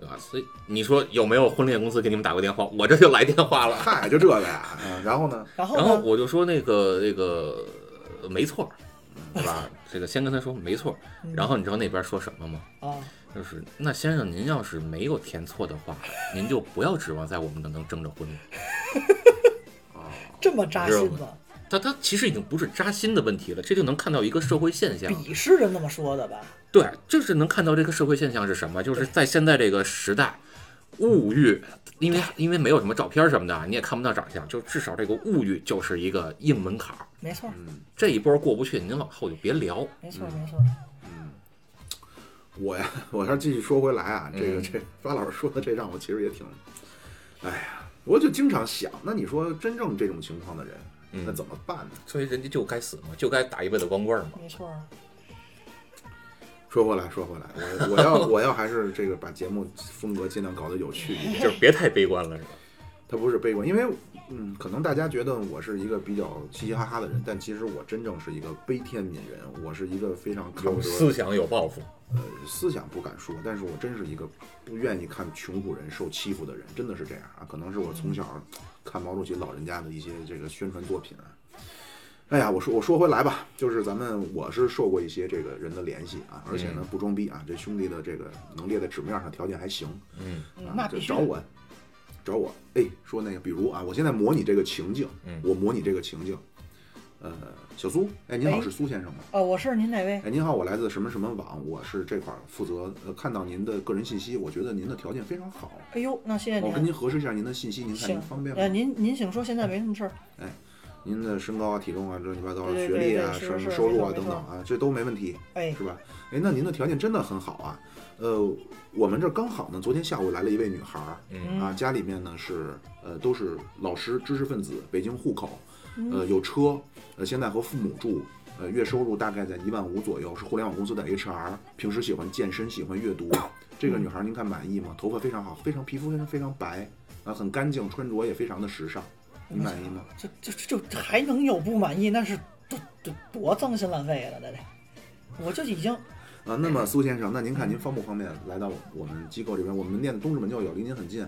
对吧？所以你说有没有婚恋公司给你们打过电话？我这就来电话了。嗨，就这个呀。嗯，然后呢？然后然后？我就说那个那个呃没错儿，对吧？这个先跟他说没错然后你知道那边说什么吗？啊，就是那先生，您要是没有填错的话，您就不要指望在我们能能争着婚了。这么扎心吗？他他其实已经不是扎心的问题了，这就能看到一个社会现象。鄙视人那么说的吧？对，就是能看到这个社会现象是什么？就是在现在这个时代，物欲，因为因为没有什么照片什么的，你也看不到长相，就至少这个物欲就是一个硬门槛儿。没错，嗯这一波过不去，您往后就别聊。没错，没错。我呀，我要继续说回来啊，这个嗯这发老师说的这让我其实也挺，哎呀，我就经常想，那你说真正这种情况的人，嗯那怎么办呢？所以人家就该死嘛，就该打一辈子光棍嘛。没错，说回来，说回来，我我要 我要还是这个把节目风格尽量搞得有趣一点。就是别太悲观了，是吧？他不是悲观，因为嗯，可能大家觉得我是一个比较嘻嘻哈哈的人，但其实我真正是一个悲天悯人，我是一个非常看不得有思想，有抱负。呃，思想不敢说，但是我真是一个不愿意看穷苦人受欺负的人，真的是这样啊。可能是我从小看毛主席老人家的一些这个宣传作品啊。哎呀，我说我说回来吧，就是咱们我是受过一些这个人的联系啊，而且呢不装逼啊，这兄弟的这个能列在纸面上条件还行嗯。那必须就找我找我，哎，说那个比如啊，我现在模拟这个情境，嗯我模拟这个情境，呃，小苏，哎，您好，哎是苏先生吗？哦，我是您哪位？哎，您好，我来自什么什么网，我是这块儿负责，呃，看到您的个人信息，我觉得您的条件非常好，哎呦，那谢谢您。我跟您核实一下您的信息，您看您方便，呃，吗？您您请说，现在没什么事儿。您的身高啊、体重啊、乱七八糟学历啊、什么收入啊等等啊，这都没问题，哎，是吧？哎，那您的条件真的很好啊。呃，我们这儿刚好呢，昨天下午来了一位女孩儿嗯啊，家里面呢是呃都是老师、知识分子，北京户口，嗯呃有车，呃现在和父母住，呃月收入大概在一万五左右，是互联网公司的 HR，平时喜欢健身，喜欢阅读。这个女孩儿您看满意吗？头发非常好，非常皮肤非常非常白，啊很干净，穿着也非常的时尚，你满意吗？这这这这还能有不满意？那是多多多脏心烂肺了，那得。我就已经啊，那么苏先生，那您看您方不方便来到我们机构这边？我们门店的东直门就有，离您很近。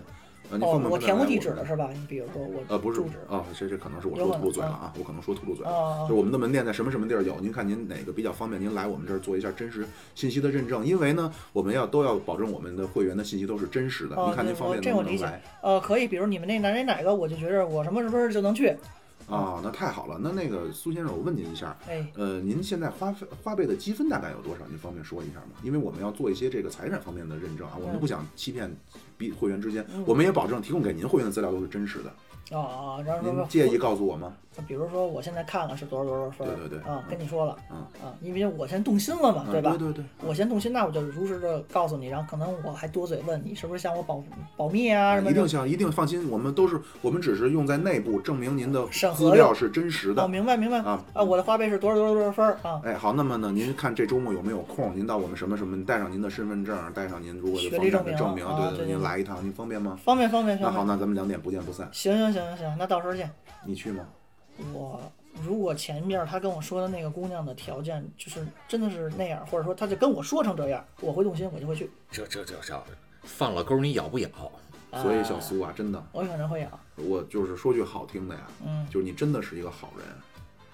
哦我填过地址了是吧？你比如说我呃，不是住址啊，这这可能是我说秃噜嘴了啊，我可能说秃噜嘴了。哦就我们的门店在什么什么地儿有？您看您哪个比较方便？您来我们这儿做一下真实信息的认证，因为呢，我们要都要保证我们的会员的信息都是真实的。哦您看您方便这我理解能不能来？呃，可以，比如你们那哪哪哪个，我就觉着我什么什么就能去。啊，那太好了。那那个苏先生，我问您一下，哎，呃，您现在花费花呗的积分大概有多少？您方便说一下吗？因为我们要做一些这个财产方面的认证啊，我们嗯不想欺骗比会员之间嗯，我们也保证提供给您会员的资料都是真实的。哦哦，然后说您介意告诉我吗？比如说我现在看了是多少多少分儿，对对对啊，跟你说了，嗯啊，因为我先动心了嘛，啊对吧？对对对。我先动心，那我就如实的告诉你，然后可能我还多嘴问你是不是向我保保密啊什么的。一定向一定放心，我们都是我们只是用在内部证明您的资料是真实哦，的。明白明白啊啊我的花呗是多少多少多少分儿啊？哎，好，那么呢，您看这周末有没有空？您到我们什么什么，带上您的身份证，带上您如果有学历房产的证明啊对对您来一趟，您方便吗？方便方便那好，那咱们两点不见不散。行行行行行，那到时候见。你去吗？我如果前面他跟我说的那个姑娘的条件就是真的是那样，或者说他就跟我说成这样，我会动心，我就会去。这这这这，放了钩你咬不咬？所以小苏啊，真的，我可能会咬。我就是说句好听的呀，嗯，就是你真的是一个好人。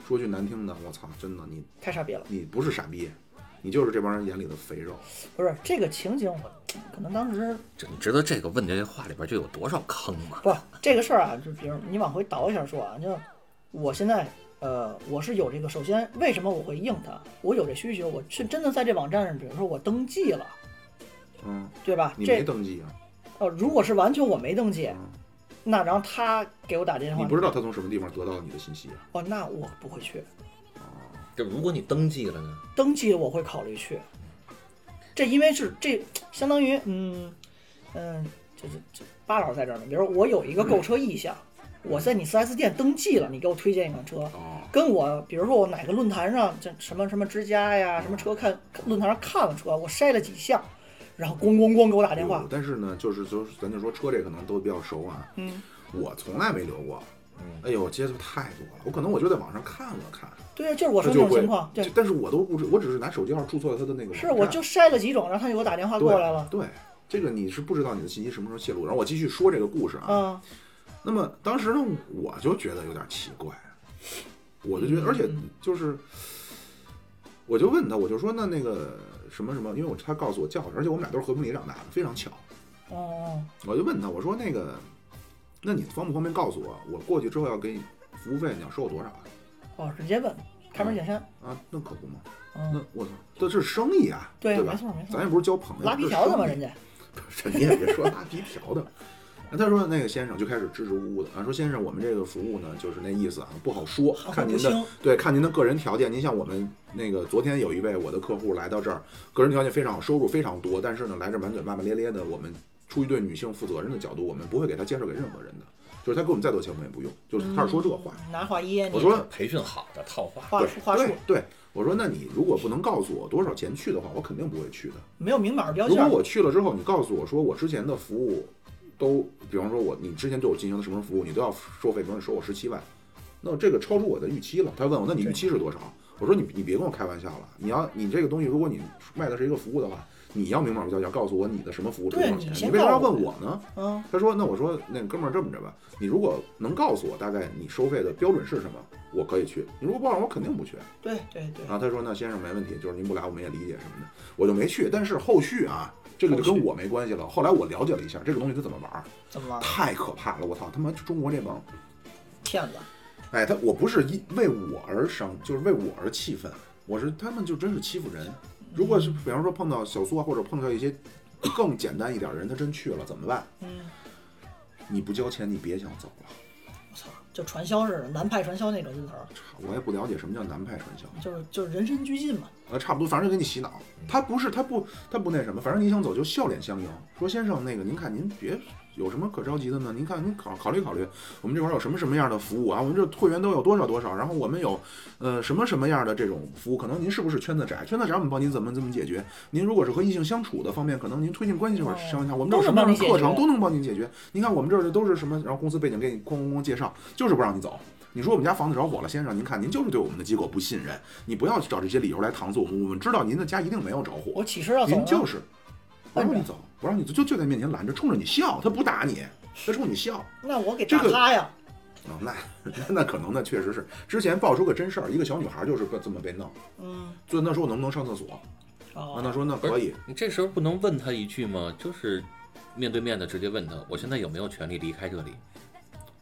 说句难听的，我操，真的你太傻逼了。你不是傻逼，你就是这帮人眼里的肥肉。不是这个情景，我可能当时这你知道这个问这话里边就有多少坑吗？不这个事儿啊，就比如你往回倒一下说啊，就我现在呃，我是有这个，首先为什么我会应他？我有这需求，我是真的在这网站上，比如说我登记了，嗯，对吧？你没登记啊？呃，如果是完全我没登记，嗯那然后他给我打电话，你不知道他从什么地方得到你的信息啊？哦，那我不会去。这如果你登记了呢？登记我会考虑去。这因为是这相当于嗯嗯，就是这巴老师在这儿呢。比如说我有一个购车意向，我在你 4S 店登记了，你给我推荐一款车，哦，跟我比如说我哪个论坛上这什么什么之家呀，什么车看论坛上看了车，我筛了几项，然后咣咣咣给我打电话，但是呢，就是就是咱就说车这可能都比较熟啊，嗯，我从来没留过。嗯，哎呦，接触太多了，我可能我就在网上看了看，对啊，就是我说他就会那种情况，对，但是我都不知，我只是拿手机号注册了他的那个。是我就筛了几种，然后他就给我打电话过来了，对，这个你是不知道你的信息什么时候泄露。然后我继续说这个故事啊。嗯那么当时呢，我就觉得有点奇怪，我就觉得，而且就是，我就问他，我就说那那个什么什么，因为我他告诉我叫什么，而且我们俩都是和平里长大的，非常巧。哦我就问他，我说那个，那你方不方便告诉我，我过去之后要给你服务费，你要收我多少啊？哦，直接问，开门见山，啊，那可不嘛，嗯，那我操，这是生意啊，对，对吧？没错没错咱，也不是交朋友，拉皮条的嘛，人家，这你也别说拉皮条的。那他说那个先生就开始支支吾吾的啊，说先生我们这个服务呢就是那意思啊，不好说，看您的对，看您的个人条件。您像我们那个昨天有一位我的客户来到这儿，个人条件非常好，收入非常多，但是呢来这满嘴骂骂咧咧的，我们出于对女性负责任的角度，我们不会给他介绍给任何人的，就是他给我们再多钱我们也不用，就是他是说这话。拿话噎你。我说培训好的套话，话术话术对对，我说那你如果不能告诉我多少钱去的话，我肯定不会去的。没有明码标价如果。我去了之后，你告诉我说我之前的服务都，比方说我你之前对我进行的什么服务，你都要收费，比方你收我十七万，那这个超出我的预期了。他问我，那你预期是多少？我说你你别跟我开玩笑了，你要你这个东西，如果你卖的是一个服务的话，你要明码标价，告诉我你的什么服务值多少钱，你你为什么要问我呢？嗯，他说：“那我说，那哥们儿这么着吧，你如果能告诉我大概你收费的标准是什么，我可以去。你如果不告诉我，肯定不去。对对对。然后他说：“那先生没问题，就是您不来我们也理解什么的，我就没去。但是后续啊，这个就跟我没关系了。后来我了解了一下这个东西它怎么玩儿，怎么玩？太可怕了！我操，他妈中国这帮，骗子。哎，他我不是因为我而生，就是为我而气愤。我是他们就真是欺负人。如果是比方说碰到小苏啊，或者碰到一些 更简单一点的人，他真去了怎么办？嗯，你不交钱，你别想走了。”我操，就传销似的，南派传销那种劲头儿，我也不了解什么叫南派传销，就是就是人身俱进嘛。呃，差不多，反正就给你洗脑。他不是，他不，他不那什么，反正你想走就笑脸相迎，说先生，那个您看您别有什么可着急的呢？您看您考考虑考虑，我们这块儿有什么什么样的服务啊？我们这会员都有多少多少，然后我们有呃什么什么样的这种服务？可能您是不是圈子窄？圈子窄我们帮您怎么怎么解决？您如果是和异性相处的方面，可能您推进关系这块儿相一下，我们这有什么样的课程都能帮您解决。您看我们这儿的都是什么？然后公司背景给你哐哐哐介绍，就是不让你走。你说我们家房子着火了，先生，您看您就是对我们的机构不信任，你不要去找这些理由来搪塞我们。我们知道您的家一定没有着火，我起誓要走。您就是不让你走，不让你走，就就在面前拦着，冲着你笑，他不打你，他冲你笑。那我给这个打他呀。哦，那那可能那确实是之前爆出个真事儿，一个小女孩就是被这么被弄，嗯，就那说我能不能上厕所？哦啊，那说那可以，你这时候不能问他一句吗？就是面对面的直接问他，我现在有没有权利离开这里？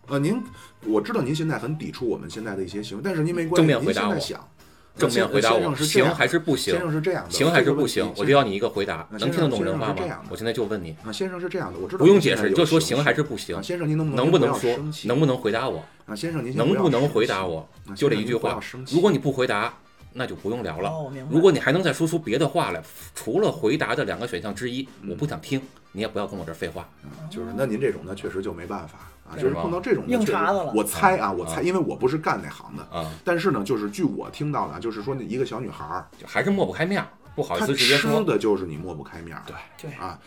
呃，您我知道您现在很抵触我们现在的一些行为，但是您没关系，正面回答我您现在想，正面回答我，行还是不行先？生是这样的，行还是不行？我先就要你一个回答，啊能听得懂人话？吗我现在就问你，啊，先生是这样的，我知道不用解释，就说行还是不行啊，？先生您能不能不能说能不能回答我？啊，先生您能不能回答我？啊就这一句话如果你不回答，那就不用聊了。哦，我明白。如果你还能再说出别的话来，除了回答的两个选项之一，嗯我不想听，你也不要跟我这儿废话。就是那您这种呢，确实就没办法啊，就是碰到这种硬茬子了我猜啊，我啊猜，因为我不是干那行的，啊，但是呢，就是据我听到的，就是说那一个小女孩儿，就还是抹不开面儿，不好意她思直接吃说。的就是你抹不开面儿，对对啊。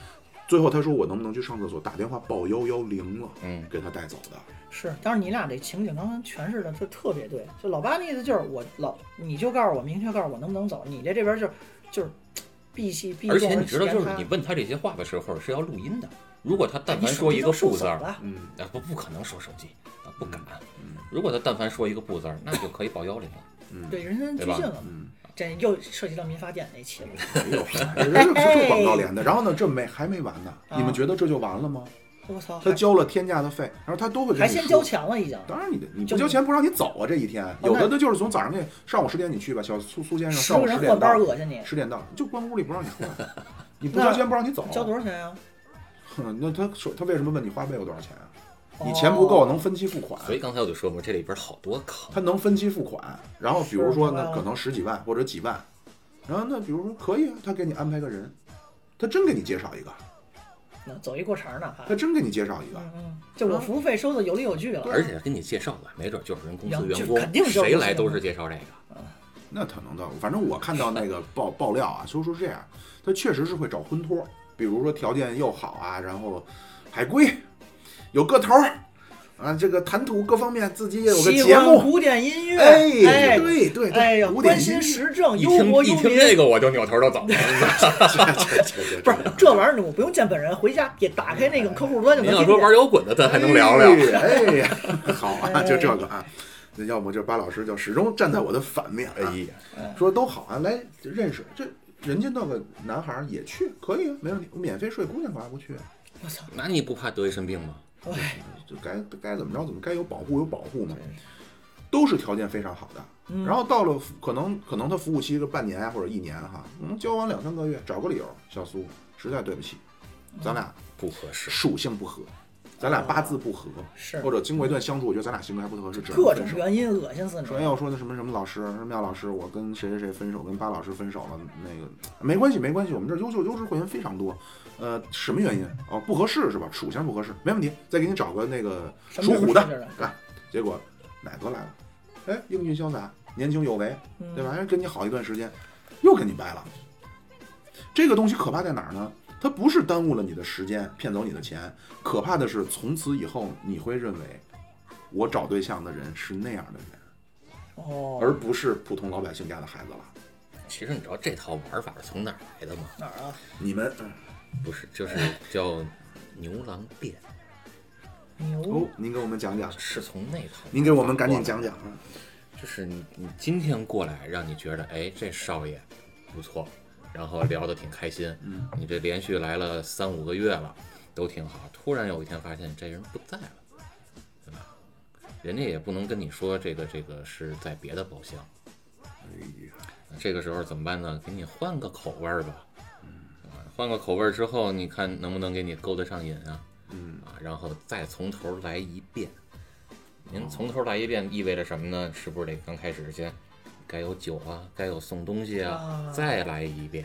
最后他说我能不能去上厕所，打电话报幺幺零了，嗯，给他带走的。是，但是你俩这情景刚刚诠释的就特别对，就老八那意思就是我老你就告诉我明确告诉我能不能走，你这这边就是就是闭气闭而且你知道，就是你问他这些话的时候是要录音的。如果他但凡说一个不字儿，嗯，啊不不可能说手机啊，不敢嗯。如果他但凡说一个不字儿，那就可以报幺零了。嗯对人身对吧拘禁了。嗯，这又涉及到民法典那期了。没有，人家 是广告连的。然后呢，这没还没完呢，啊你们觉得这就完了吗？我操，他交了天价的费，然后他都会还先交钱了已经。当然你得你不交钱不让你走啊！这一天有的那他就是从早上那上午十点你去吧，小苏苏先生上午十点个人换班到，恶心你，十点到就关屋里不让你出来，你不交钱不让你走。交多少钱呀？哼 那他说他为什么问你花呗有多少钱啊？你哦钱不够能分期付款，所以刚才我就说嘛，这里边好多坑。他能分期付款，然后比如说那可能十几万或者几万，然后那比如说可以啊，他给你安排个人，他真给你介绍一个，那走一过场哪怕他。真给你介绍一个，就我服务费收的有理有据了。而且给你介绍的，没准就是人公司员工肯定，谁来都是介绍这个。那可能的，反正我看到那个爆爆 料啊，说是这样，他确实是会找婚托，比如说条件又好啊，然后海归，有个头儿啊，这个谈吐各方面自己也有个喜节目，欢古典音乐，哎，哎，对对哎呀，对，关心时政，一忧听一听国忧民。这个我就扭头就走了。不是这玩意儿，我不用见本人，回家也打开那个客户端就您要说。玩摇滚的，咱还能聊聊。哎哎呀，好啊，就这个啊，那要么就巴老师就始终站在我的反面、啊，哎呀，说都好啊，来认识这人家那个男孩儿也去，可以啊，没问题，我免费睡姑娘干嘛不去？我操，那你不怕得一身病吗？哎，就该该怎么着怎么该有保护有保护嘛，都是条件非常好的。嗯然后到了服可能可能他服务期个半年啊或者一年哈，嗯，交往两三个月，找个理由，小苏实在对不起，咱俩不合适。属性不合，咱俩八字不合，是或者经过一段相处，我觉得咱俩性格还不合适，各种。原因恶心死你说哎，要说的什么什么老师，什么廖老师，我跟谁谁谁分手，跟巴老师分手了，那个没关系，没关系，我们这优秀优质会员非常多。呃，什么原因？哦，不合适是吧？属相不合适，没问题，再给你找个那个属虎的属这的，啊。结果奶哥来了，哎，英俊潇洒，年轻有为，嗯对吧？哎，跟你好一段时间，又跟你掰了。这个东西可怕在哪儿呢？它不是耽误了你的时间，骗走你的钱，可怕的是从此以后你会认为，我找对象的人是那样的人。哦，而不是普通老百姓家的孩子了。其实你知道这套玩法是从哪儿来的吗？哪儿啊？你们不是，就是叫牛郎变，牛哦，您给我们讲讲，是从那套。您给我们赶紧讲讲。啊。就是你你今天过来，让你觉得哎这少爷不错，然后聊得挺开心，嗯，你这连续来了三五个月了，都挺好。突然有一天发现这人不在了，对吧？人家也不能跟你说这个这个是在别的包厢，哎呀，这个时候怎么办呢？给你换个口味儿吧，嗯，换个口味儿之后，你看能不能给你勾得上瘾啊？嗯，啊，然后再从头来一遍。您从头来一遍意味着什么呢？是不是得刚开始先该有酒啊，该有送东西啊，啊再来一遍？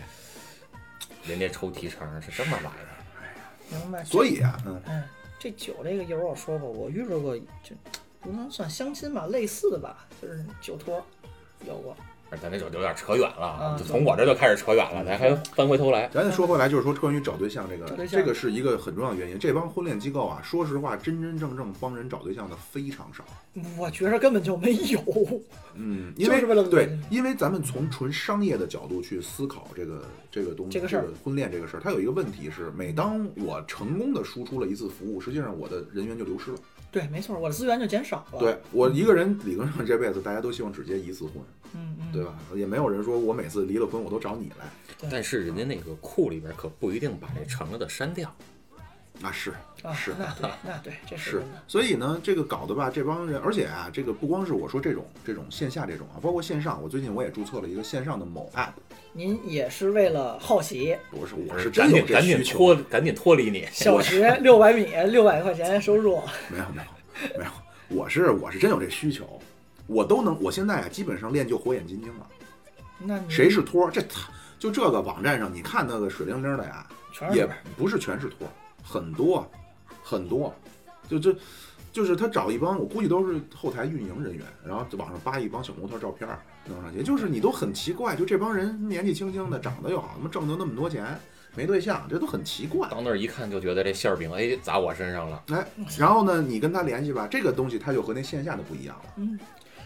人家抽提成是这么来的。明白。所以啊，嗯，哎，这酒这个一会儿我说过，我遇着过，就不能算相亲吧，类似的吧，就是酒托有过。而咱这就有点扯远了，啊就从我这就开始扯远了，咱还翻回头来。咱再说回来，就是说关于找对象这个这个是一个很重要的原因。这帮婚恋机构啊，说实话，真真正正帮人找对象的非常少。我觉着根本就没有。嗯，因为对，因为咱们从纯商业的角度去思考这个这个东西，这个事儿婚恋这个事儿，它有一个问题是，每当我成功的输出了一次服务，实际上我的人员就流失了。对，没错，我的资源就减少了。对我一个人理论上这辈子大家都希望只结一次婚，嗯，嗯对吧？也没有人说我每次离了婚我都找你来，但是人家那个库里边可不一定把这成了的删掉。那是啊，是那对，那对，这是所以呢，这个搞得吧，这帮人，而且啊，这个不光是我说这种这种线下这种啊，包括线上，我最近我也注册了一个线上的某 app，您也是为了好奇，不是我是真有这赶紧赶紧需求，脱赶紧脱离你。小学六百米六百块钱收入，没有没有没有，我是我是真有这需求，我都能，我现在啊基本上练就火眼金睛了，那谁是托儿？这就这个网站上，你看那个水灵灵的呀，也全是不是全是托儿，很多很多，就这。就是他找一帮，我估计都是后台运营人员，然后网上扒一帮小模特照片儿弄上去，就是你都很奇怪，就这帮人年纪轻轻的，长得又好，他妈挣的那么多钱，没对象，这都很奇怪。到那儿一看就觉得这馅儿饼哎砸我身上了。哎，然后呢，你跟他联系吧，这个东西他就和那线下的不一样了。嗯，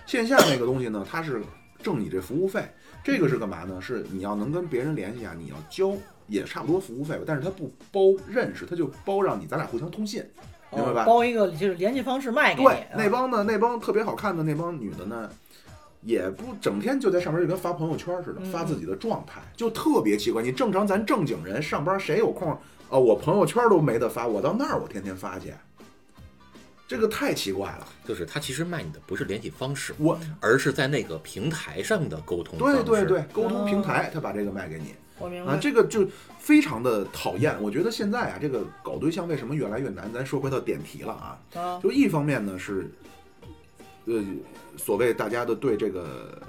线下那个东西呢，他是挣你这服务费，这个是干嘛呢？是你要能跟别人联系啊，你要交也差不多服务费吧，但是它不包认识，它就包让你咱俩互相通信，明白吧？哦包一个就是联系方式卖给你对，，啊那帮呢，那帮特别好看的那帮女的呢，也不整天就在上面就跟发朋友圈似的，嗯发自己的状态，就特别奇怪。你正常咱正经人上班谁有空？哦，我朋友圈都没得发，我到那儿我天天发去，这个太奇怪了。就是他其实卖你的不是联系方式，我而是在那个平台上的沟通方式。对对对，沟通平台他把这个卖给你啊，我明白。这个就非常的讨厌。我觉得现在啊，这个搞对象为什么越来越难？咱说回到点题了啊，啊，就一方面呢是，呃，所谓大家的对这个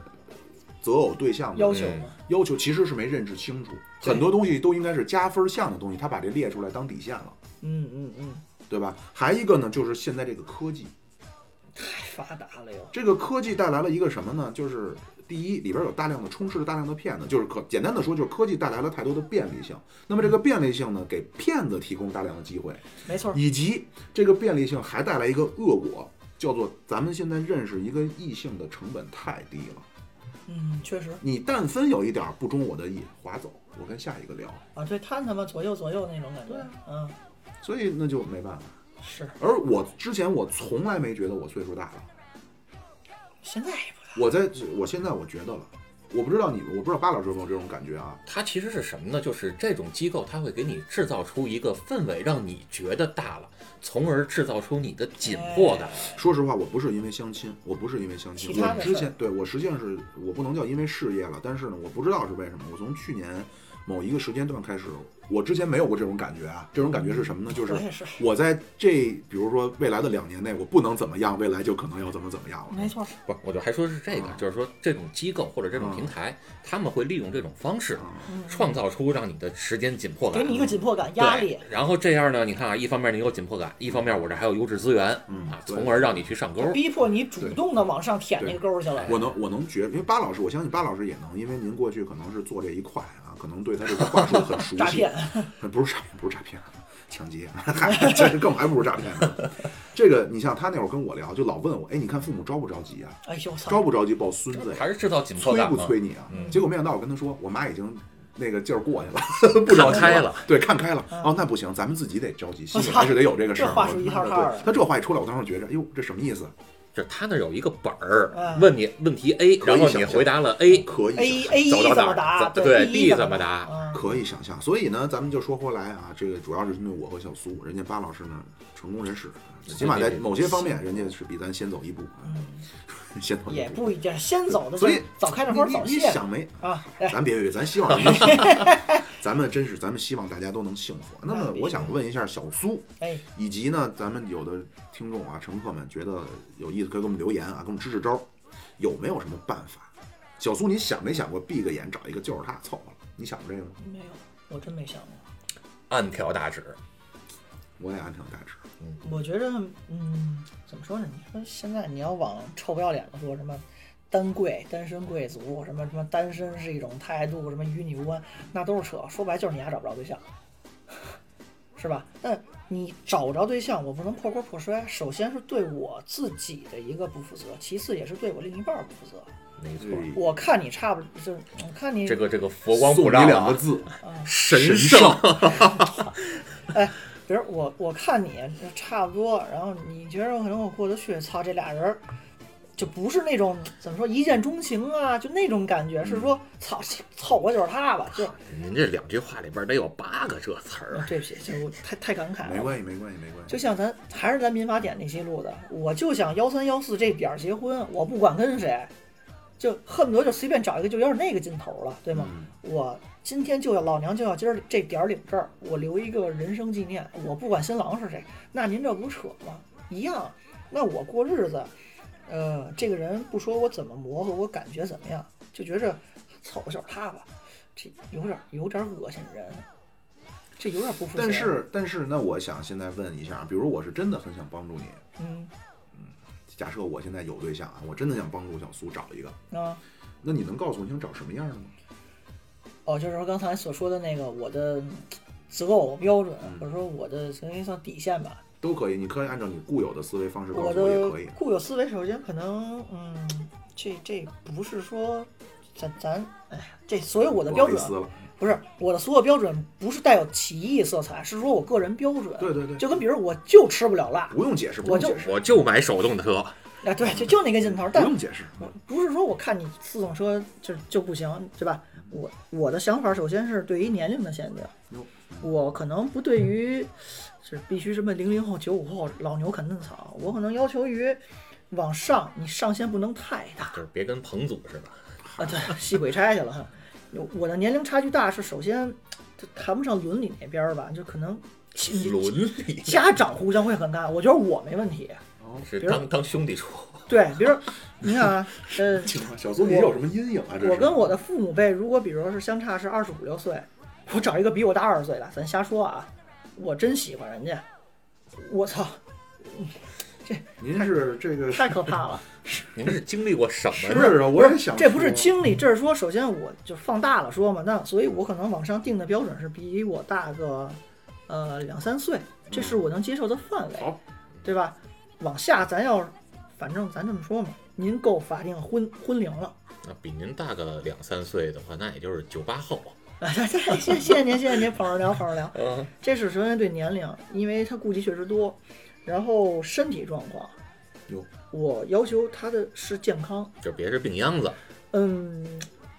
择偶对象的嗯要求，要求其实是没认知清楚，很多东西都应该是加分项的东西，他把这列出来当底线了，嗯嗯嗯，对吧？还一个呢，就是现在这个科技，太发达了哟。这个科技带来了一个什么呢？就是第一，里边有大量的充斥着大量的骗子，就是可简单的说，就是科技带来了太多的便利性。那么这个便利性呢，给骗子提供大量的机会，没错，以及这个便利性还带来一个恶果，叫做咱们现在认识一个异性的成本太低了。嗯，确实你但分有一点不中我的意，划走，我跟下一个聊，啊，对，探探嘛，左右左右那种感觉对啊，嗯，所以那就没办法。是，而我之前我从来没觉得我岁数大了，现在也不大，我在我现在我觉得了，我不知道你，我不知道巴老师有没有这种感觉啊？它其实是什么呢？就是这种机构，它会给你制造出一个氛围，让你觉得大了，从而制造出你的紧迫感。说实话，我不是因为相亲，我不是因为相亲，我之其他的事儿前对我实际上是我不能叫因为事业了，但是呢，我不知道是为什么，我从去年某一个时间段开始，我之前没有过这种感觉啊。这种感觉是什么呢？就是我在这，比如说未来的两年内，我不能怎么样，未来就可能要怎么怎么样了。没错，不，我就还说是这个啊，就是说这种机构或者这种嗯平台，他们会利用这种方式，嗯创造出让你的时间紧迫感给。你一个紧迫感、压力，，然后这样呢，你看啊，一方面你有紧迫感，一方面我这还有优质资源啊，从而让你去上钩。逼迫你主动的往上舔那个沟去了。我能我能觉，因为巴老师，我相信巴老师也能，因为您过去可能是做这一块啊，可能对他这个话术很熟悉。诈骗，不是诈骗，不是诈骗，抢劫，嗨，这是更还不如诈骗呢。这个你像他那会儿跟我聊，就老问我，哎，你看父母着不着急啊？哎呦我操！着不着急抱孙子呀？还是制造紧迫催不？催你啊？嗯结果没想到我跟他说，我妈已经那个劲儿过去了，不着急了，对，看开了。嗯哦，那不行，咱们自己得着急，心里还是得有这个事儿。这话术一套套的对他这话一出来，我当时觉着，哟，这什么意思？就他那儿有一个本儿，嗯问你问题 A，然后你回答了 A，可以 A 想 A 一走到哪儿？怎么答？对 B 怎怎么答？嗯。可以想象。所以呢，咱们就说回来啊，这个主要是针对我和小苏，人家巴老师呢成功人士，起码在某些方面，人家是比咱先走一步啊，先走一步。嗯也不一定，先走的所以早开着花早谢想没？啊！哎，咱别别，咱希望 咱们真是咱们希望大家都能幸福。那么我想问一下小苏，哎，以及呢，咱们有的听众啊、乘客们觉得有意思，可以给我们留言啊，给我们支支招，有没有什么办法？小苏，你想没想过闭个眼找一个就是他凑合了？你想过这个吗？没有，我真没想过。暗条大指。我也按条大致。我觉着，嗯，怎么说呢？你说现在你要往臭不要脸的说什么单贵、单身贵族，什么什么单身是一种态度，什么与你无关，那都是扯。说白就是你还找不着对象，是吧？但你找不着对象，我不能破罐破摔。首先是对我自己的一个不负责，其次也是对我另一半儿不负责。没错，我看你差不，就是我看你这个这个佛光普照啊，两个字，神神圣。比如我我看你差不多，然后你觉得可能我过得去，操这俩人儿就不是那种怎么说一见钟情啊，就那种感觉，是说操凑合就是他吧，就您这两句话里边得有八个这词儿啊。对不起，就我太太感慨了。没关系，没关系，没关系。就像咱还是咱民法典那些录的，我就想幺三幺四这点儿结婚，我不管跟谁，就恨不得就随便找一个就要是那个劲头了，对吗？嗯我今天就要老娘就要今儿这点儿领证儿，我留一个人生纪念，我不管新郎是谁，那您这不扯吗？一样，那我过日子，呃，这个人不说我怎么磨合，我感觉怎么样，就觉着凑合就是他吧，这有点有点恶心人，这有点不负责任。但是，但是，那我想现在问一下，比如我是真的很想帮助你，嗯假设我现在有对象啊，我真的想帮助小苏找一个，啊。那你能告诉我你想找什么样的吗？哦，就是说刚才所说的那个我的择偶标准，嗯或者说我的应该算底线吧。都可以，你可以按照你固有的思维方式告我诉我也的可以。固有思维，首先可能，嗯，这这不是说咱咱，哎呀，这所有我的标准不是我的所有标准不是带有歧义色彩，是说我个人标准。对对对，就跟比如我就吃不了辣，不用解释，不我就用解释，我就买手动的车，啊，对，就就那个劲头。不但用解释。我不是说我看你自动车就就不行，对吧？我我的想法首先是对于年龄的限定，我可能不对于是必须什么零零后、九五后老牛啃嫩草，我可能要求于往上，你上限不能太大就是别跟彭祖似的。啊。对，戏鬼差去了哈。我的年龄差距大是首先，这谈不上伦理那边儿吧，就可能 伦理家长互相会很大，我觉得我没问题。是比如当当兄弟处，对，比如你看啊，呃，小苏，你有什么阴影啊？这我跟我的父母辈，如果比如说是相差是二十五六岁，我找一个比我大二十岁的，咱瞎说啊，我真喜欢人家，我操，这您是这个太可怕了！您是经历过什么是呢？啊，我也想说，这不是经历，这是说，首先我就放大了说嘛，那所以我可能往上定的标准是比我大个呃两三岁，这是我能接受的范围，好对吧？往下咱要，反正咱这么说嘛，您够法定婚婚龄了。那比您大个两三岁的话，那也就是九八后。啊，对对，谢谢谢您，谢谢您，捧着聊，捧着聊。嗯，这是首先对年龄，因为他顾忌确实多，然后身体状况哟，我要求他的是健康。就别是病秧子。嗯，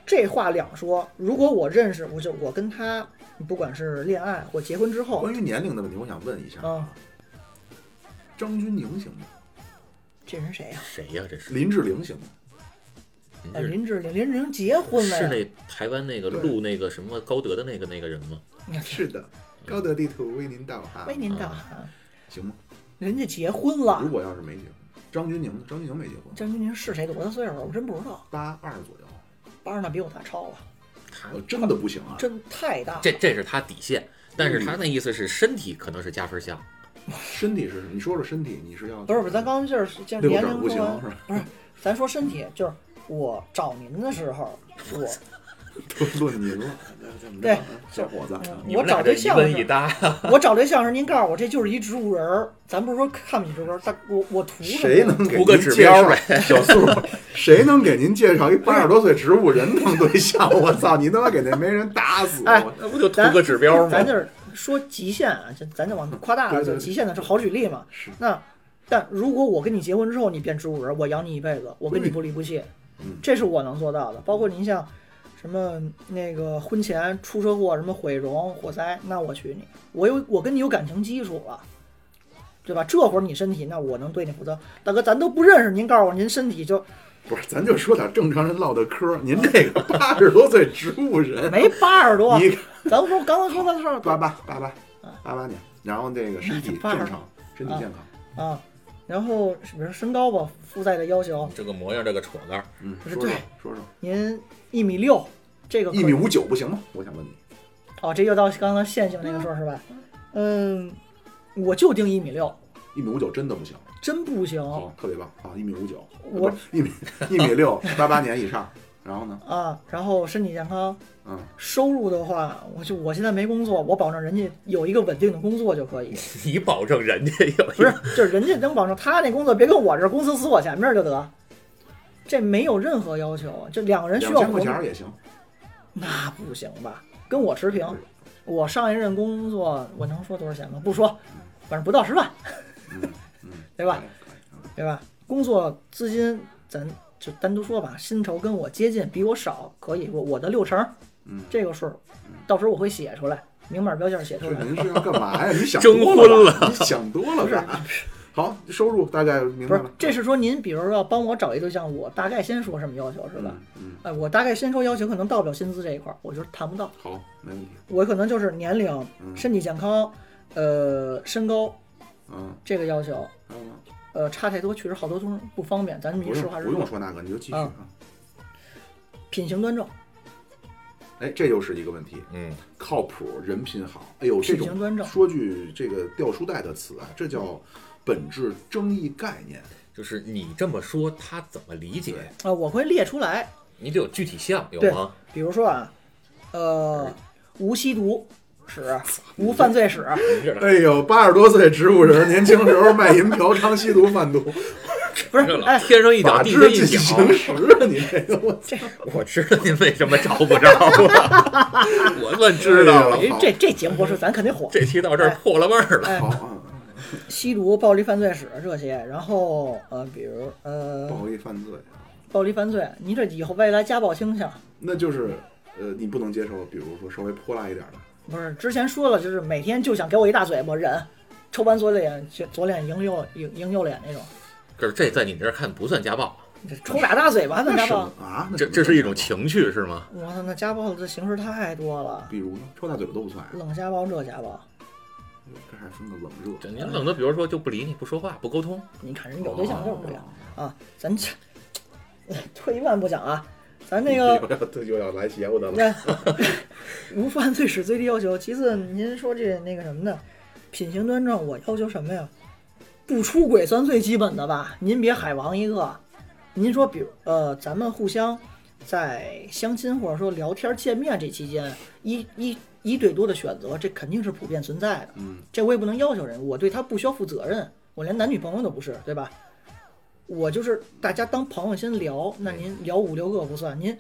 这话两说。如果我认识，我就我跟他，不管是恋爱或结婚之后关，于年龄的问题，我想问一下啊，张钧甯行吗？这人谁呀、谁呀？这是林志玲行吗？您这是呃林志玲，林志玲结婚了，是那台湾那个录那个什么高德的那个那个人吗？是的，高德地图为您导航为，您导航，行吗？人家结婚了如。果要是没结婚，张钧甯呢？张钧甯没结婚，张钧甯是谁多大岁数？我真不知道。八二左右，八二那比我大超了，他呃真的不行啊。真太大。这这是他底线，但是他那意思是身体可能是加分项。身体是，你说说身体，你是要不是不是，咱刚刚就是就是六年龄不行是吧？不是，咱说身体，就是我找您的时候，我 都论您了，对啊小伙子，我找对象我找对象时您告诉我这就是一植物人儿，咱不是说看不起植物人儿，但我我图谁能给您介绍呗？小素，谁能给您介绍一八十多岁植物人当对象？我操，你他妈给那没人打死哎我！那不就图个指标吗？咱就是说极限啊，就咱就往夸大了，极限的是好举例嘛。那但如果我跟你结婚之后，你变植物人，我养你一辈子，我跟你不离不弃嗯，这是我能做到的。包括您像什么那个婚前出车祸，什么毁容、火灾，那我娶你，我有我跟你有感情基础了。对吧？这会儿你身体，那我能对你负责。大哥，咱都不认识，您告诉我您身体就不是，咱就说点正常人唠的嗑。您这个 八十多岁植物人，没八十多。你咱说刚刚说的是八八八八八八年，然后这个身体正常，身体健康，啊，然后比如说身高吧，附带的要求，这个模样，这个戳盖儿，嗯，不是对说说说说，您一米六，这个可一米五九不行吗？我想问你，哦，这又到刚刚线性那个说是吧？嗯，我就定一米六，一米五九真的不行，真不行好，特别棒啊，一米五九，哦我不是一米一米六，八八年以上，然后呢，啊。然后身体健康，嗯，收入的话，我就我现在没工作，我保证人家有一个稳定的工作就可以。你保证人家有一不是，就是人家能保证他那工作别跟我这儿公司死我前面就得，这没有任何要求，就两个人需两千要合作块钱也行，那不行吧？跟我持平。我上一任工作，我能说多少钱吗？不说，反正不到十万，嗯嗯，对吧？对吧？工作资金咱就单独说吧，薪酬跟我接近，比我少，可以，我我的六成，嗯，这个数，到时候我会写出来，明码标价写出来。您是要干嘛呀？你想征多婚了，你想多了不是吧？好，收入大概明不是白了，，这是说您比如说要帮我找一对象，我大概先说什么要求是吧？嗯？嗯，哎，我大概先说要求，可能到不了薪资这一块儿，我就谈不到。好，没问题。我可能就是年龄、嗯身体健康，呃，身高嗯，这个要求。还有吗？呃，差太多确实好多东西不方便，咱们实话实说。不用说那个，你就继续啊啊。品行端正，哎，这又是一个问题，嗯，靠谱，人品好。哎呦，这种品行端正说句这个掉书袋的词啊，这叫本质争议概念。就是你这么说，他怎么理解？啊、我会列出来，你得有具体项有吗？比如说啊，呃，无吸毒史，无犯罪史，哎呦，八十多岁植物人，年轻时候卖淫嫖娼吸毒贩毒，不是哎，天生一脚法地下一脚。行时啊！你这个我这我知道您为什么找不着了，我算知道了。哎这这节目播出，咱肯定火。这期到这儿破了味儿了。哎好，啊，吸毒、暴力犯罪史这些，然后呃，比如呃，暴力犯罪，暴力犯罪，你这以后未来家暴倾向，那就是呃，你不能接受，比如说稍微泼辣一点的，不是之前说了，就是每天就想给我一大嘴巴，忍，抽完左脸左脸迎右迎迎右脸那种，可是这在你这儿看不算家暴，这抽俩大嘴巴还算家暴？啊？这这是一种情趣是吗？我操，那家暴的形式太多了，比如呢，抽大嘴巴都不算，冷家暴、热家暴，这还分个冷热。这您冷的，比如说就不理你不说话不沟通，你看人有对象就是这样哦啊。咱这 退一万步讲啊，咱那个又要来邪乎的了。无犯罪史最低要求。其次，您说这那个什么的，品行端正，我要求什么呀？不出轨算最基本的吧？您别海王一个。您说，比如呃，咱们互相在相亲或者说聊天见面这期间，一一一对多的选择，这肯定是普遍存在的。嗯，这我也不能要求人，我对他不需要负责任，我连男女朋友都不是，对吧？我就是大家当朋友先聊，那您聊五六个不算，您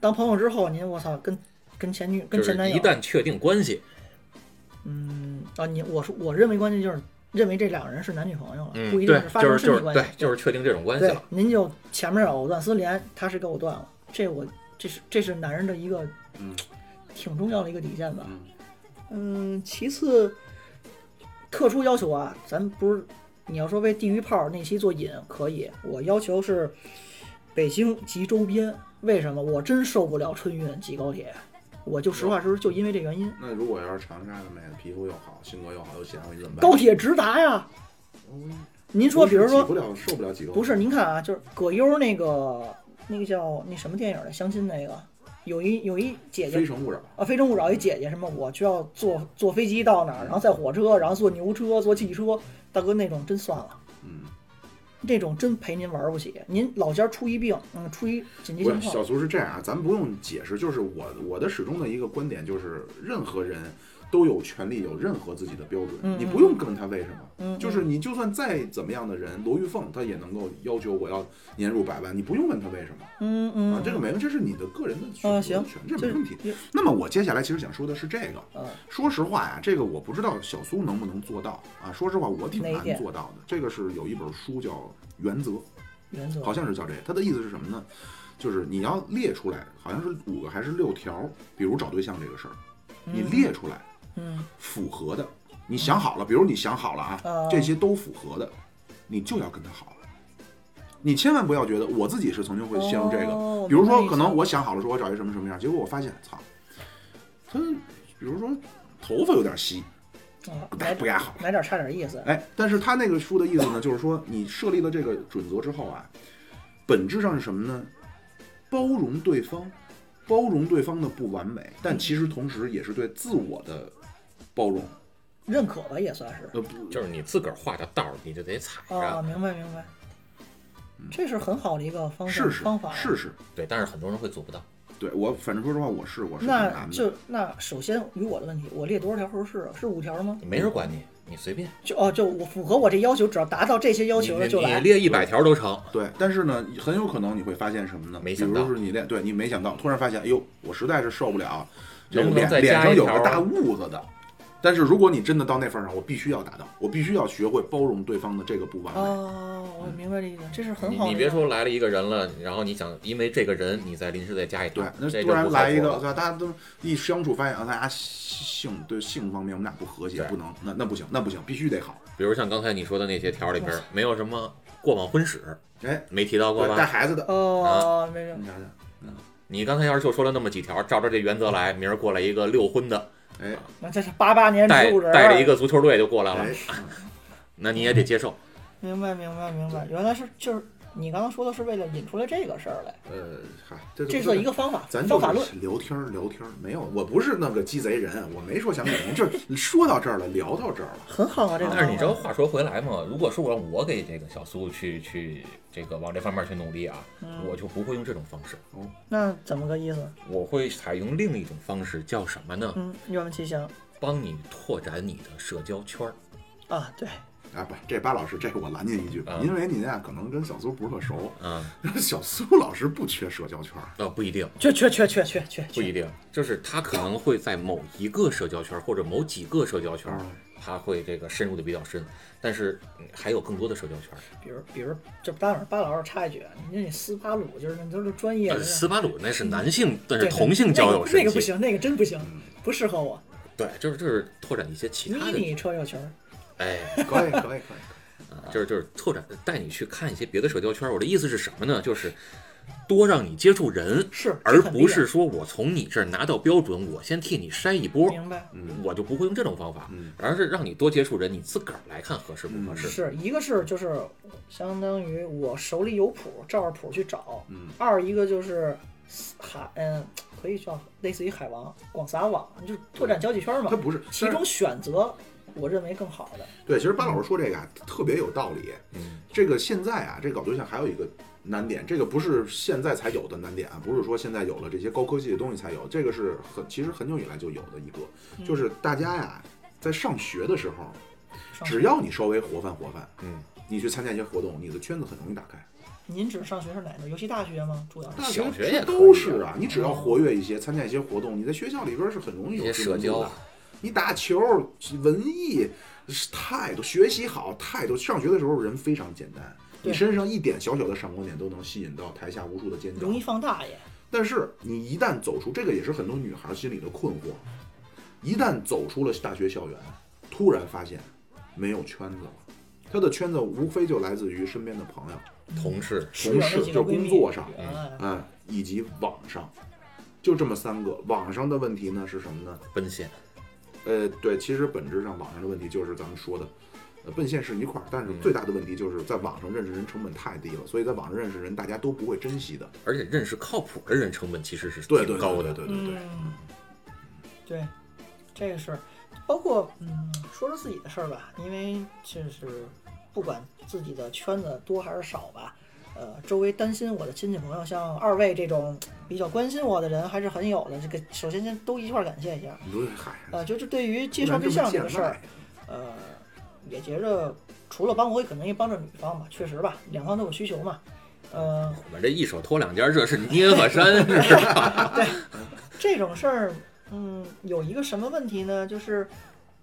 当朋友之后，您我操跟跟前女跟前男友。一，旦确定关系，嗯啊，你我说我认为关系就是认为这两个人是男女朋友了，嗯，不一定是，发生就是就是身体关系，对，就是确定这种关系了。，您就前面藕断丝连，他是给我断了，这我这是这是男人的一个嗯。挺重要的一个底线吧。嗯。嗯，其次，特殊要求啊，咱不是你要说为地狱炮那期做引可以，我要求是，北京及周边，为什么我真受不了春运挤高铁？我就实话实说，就因为这原因。那如果要是长沙的妹子，皮肤又好，性格又好，又贤惠，你怎么办？高铁直达呀。您说，比如说挤不了，受不了几个。不是，您看啊，就是葛优那个那个叫那什么电影的相亲那个，有一有一姐姐非诚勿扰。啊，非诚勿扰一姐姐什么，我就要坐坐飞机到哪儿，然后再火车，然后坐牛车，坐汽车，大哥那种真算了，嗯，这种真陪您玩不起。您老家出一病，嗯，出一紧急，情况，小苏是这样啊，咱不用解释，就是我我的始终的一个观点就是，任何人都有权利有任何自己的标准，嗯你不用跟他为什么，嗯，就是你就算再怎么样的人，罗玉凤她也能够要求我要年入百万，你不用问他为什么嗯嗯啊，这个没问题，这是你的个人的选择权，这没问题。那么我接下来其实想说的是这个，嗯说实话呀，这个我不知道小苏能不能做到啊。说实话，我挺难做到的。这个是有一本书叫《原则》，原则好像是叫这个。它的意思是什么呢？就是你要列出来，好像是五个还是六条，比如找对象这个事儿，你列出来嗯符合的，你想好了，比如你想好了啊哦，这些都符合的，你就要跟他好。你千万不要觉得我自己是曾经会陷入这个，哦比如说可能我想好了说我找一个什么什么样，结果我发现操，他比如说头发有点稀，啊，不来不太好。来点差点意思，哎，但是他那个书的意思呢，就是说你设立了这个准则之后啊，本质上是什么呢？包容对方，包容对方的不完美，但其实同时也是对自我的包容。认可吧也算是呃，就是你自个儿画的道儿，你就得踩啊，着。明白明白，这是很好的一个方式试试方法，试试。对，但是很多人会做不到。对我，反正说实话，我试过是那。就那首先与我的问题，我列多少条合适啊？是五条吗？没人管你，你随便，就哦，就我符合我这要求，只要达到这些要求了就来。你列一百条都成。对，但是呢，很有可能你会发现什么呢？没想到比如是你练，对你没想到，突然发现，哎呦，我实在是受不了，这脸能再加一条啊上有个大痦子的。但是如果你真的到那份儿上，我必须要达到，我必须要学会包容对方的这个不完美。哦，我明白这意思，这是很你好的。你别说来了一个人了，然后你想因为这个人你再临时再加一条对，，那突然不来一个，对吧？大家都一相处发现啊，大家性对性方面我们俩不和谐，不能，那那不行，那不行，必须得好。比如像刚才你说的那些条里边儿，没有什么过往婚史，哎，没提到过吧带？孩子的，哦，没有你想想，你刚才要是就说了那么几条，照着这原则来，明儿过来一个六婚的，哎。那这是八八年带带着一个足球队就过来了。哎，，那你也得接受。明白明白明白，原来是就是你刚刚说的是为了引出来这个事儿来，呃，嗨，这这算一个方法，咱方法论。就是聊天儿聊天儿，没有，我不是那个鸡贼人，我没说想给人，这 说到这儿了，聊到这儿了，很好啊，这个。但是你知道，话说回来嘛，如果说我让我给这个小苏去去这个往这方面去努力啊，我就不会用这种方式，那怎么个意思？我会采用另一种方式，叫什么呢？嗯，愿闻其详帮你拓展你的社交圈儿。啊，对，啊不，这巴老师，这个我拦您一句，啊因为您啊可能跟小苏不是特熟，啊，小苏老师不缺社交圈儿，呃，不一定，缺缺缺缺缺缺，不一定，就是他可能会在某一个社交圈儿或者某几个社交圈他会这个深入的比较深，但是嗯还有更多的社交圈儿。比如比如，这巴老师巴老师插一句，啊，你那斯巴鲁就是那都是专业呃，的，斯巴鲁那是男性，但对是同性交友。那个那个不行，那个真不行，不适合我。对，就是就是拓展一些其他的，迷你车友群儿，哎，可以可以可以，啊就是就是拓展带你去看一些别的社交圈儿。我的意思是什么呢？就是多让你接触人，是而不是说我从你这儿拿到标准，我先替你筛一波，明白。我就不会用这种方法，嗯而是让你多接触人，你自个儿来看合适不合适。是一个是就是相当于我手里有谱，照着谱去找。嗯二一个就是海，嗯，可以叫类似于海王广撒网，就是拓展交际圈嘛他。不是，其中选择我认为更好的。对，其实巴老师说这个啊特别有道理。嗯，这个现在啊，这搞对象还有一个难点，这个不是现在才有的难点啊，不是说现在有了这些高科技的东西才有，这个是很其实很久以来就有的一个，就是大家呀在上学的时候，只要你稍微活泛活泛，嗯，你去参加一些活动，你的圈子很容易打开。您指上学是哪个？尤其大学吗？主要小学也都是啊，你只要活跃一些，参加一些活动，你在学校里边是很容易有社交的。你打球、文艺是太多，学习好太多。上学的时候人非常简单，你身上一点小小的闪光点都能吸引到台下无数的尖叫容。易放大也。但是你一旦走出，这个也是很多女孩心里的困惑。一旦走出了大学校园，突然发现没有圈子了。她的圈子无非就来自于身边的朋友，同事，同事就工作上哎嗯，以及网上，就这么三个。网上的问题呢是什么呢？奔现，呃，对，其实本质上网上的问题就是咱们说的，呃，奔现是一块儿，但是嗯最大的问题就是在网上认识人成本太低了，所以在网上认识人大家都不会珍惜的。而且认识靠谱的人成本其实是对对挺高的。对对对对，嗯，对，这个是，包括嗯，说说自己的事儿吧，因为就是不管自己的圈子多还是少吧，呃，周围担心我的亲戚朋友，像二位这种比较关心我的人还是很有的。这个首先先都一块儿感谢一下，呃，就是对于介绍对象这个事儿，呃，也觉着除了帮我，可能也帮着女方吧，确实吧，两方都有需求嘛，呃，我们这一手托两家，这是捏和山，是吧？对这种事儿，嗯，有一个什么问题呢？就是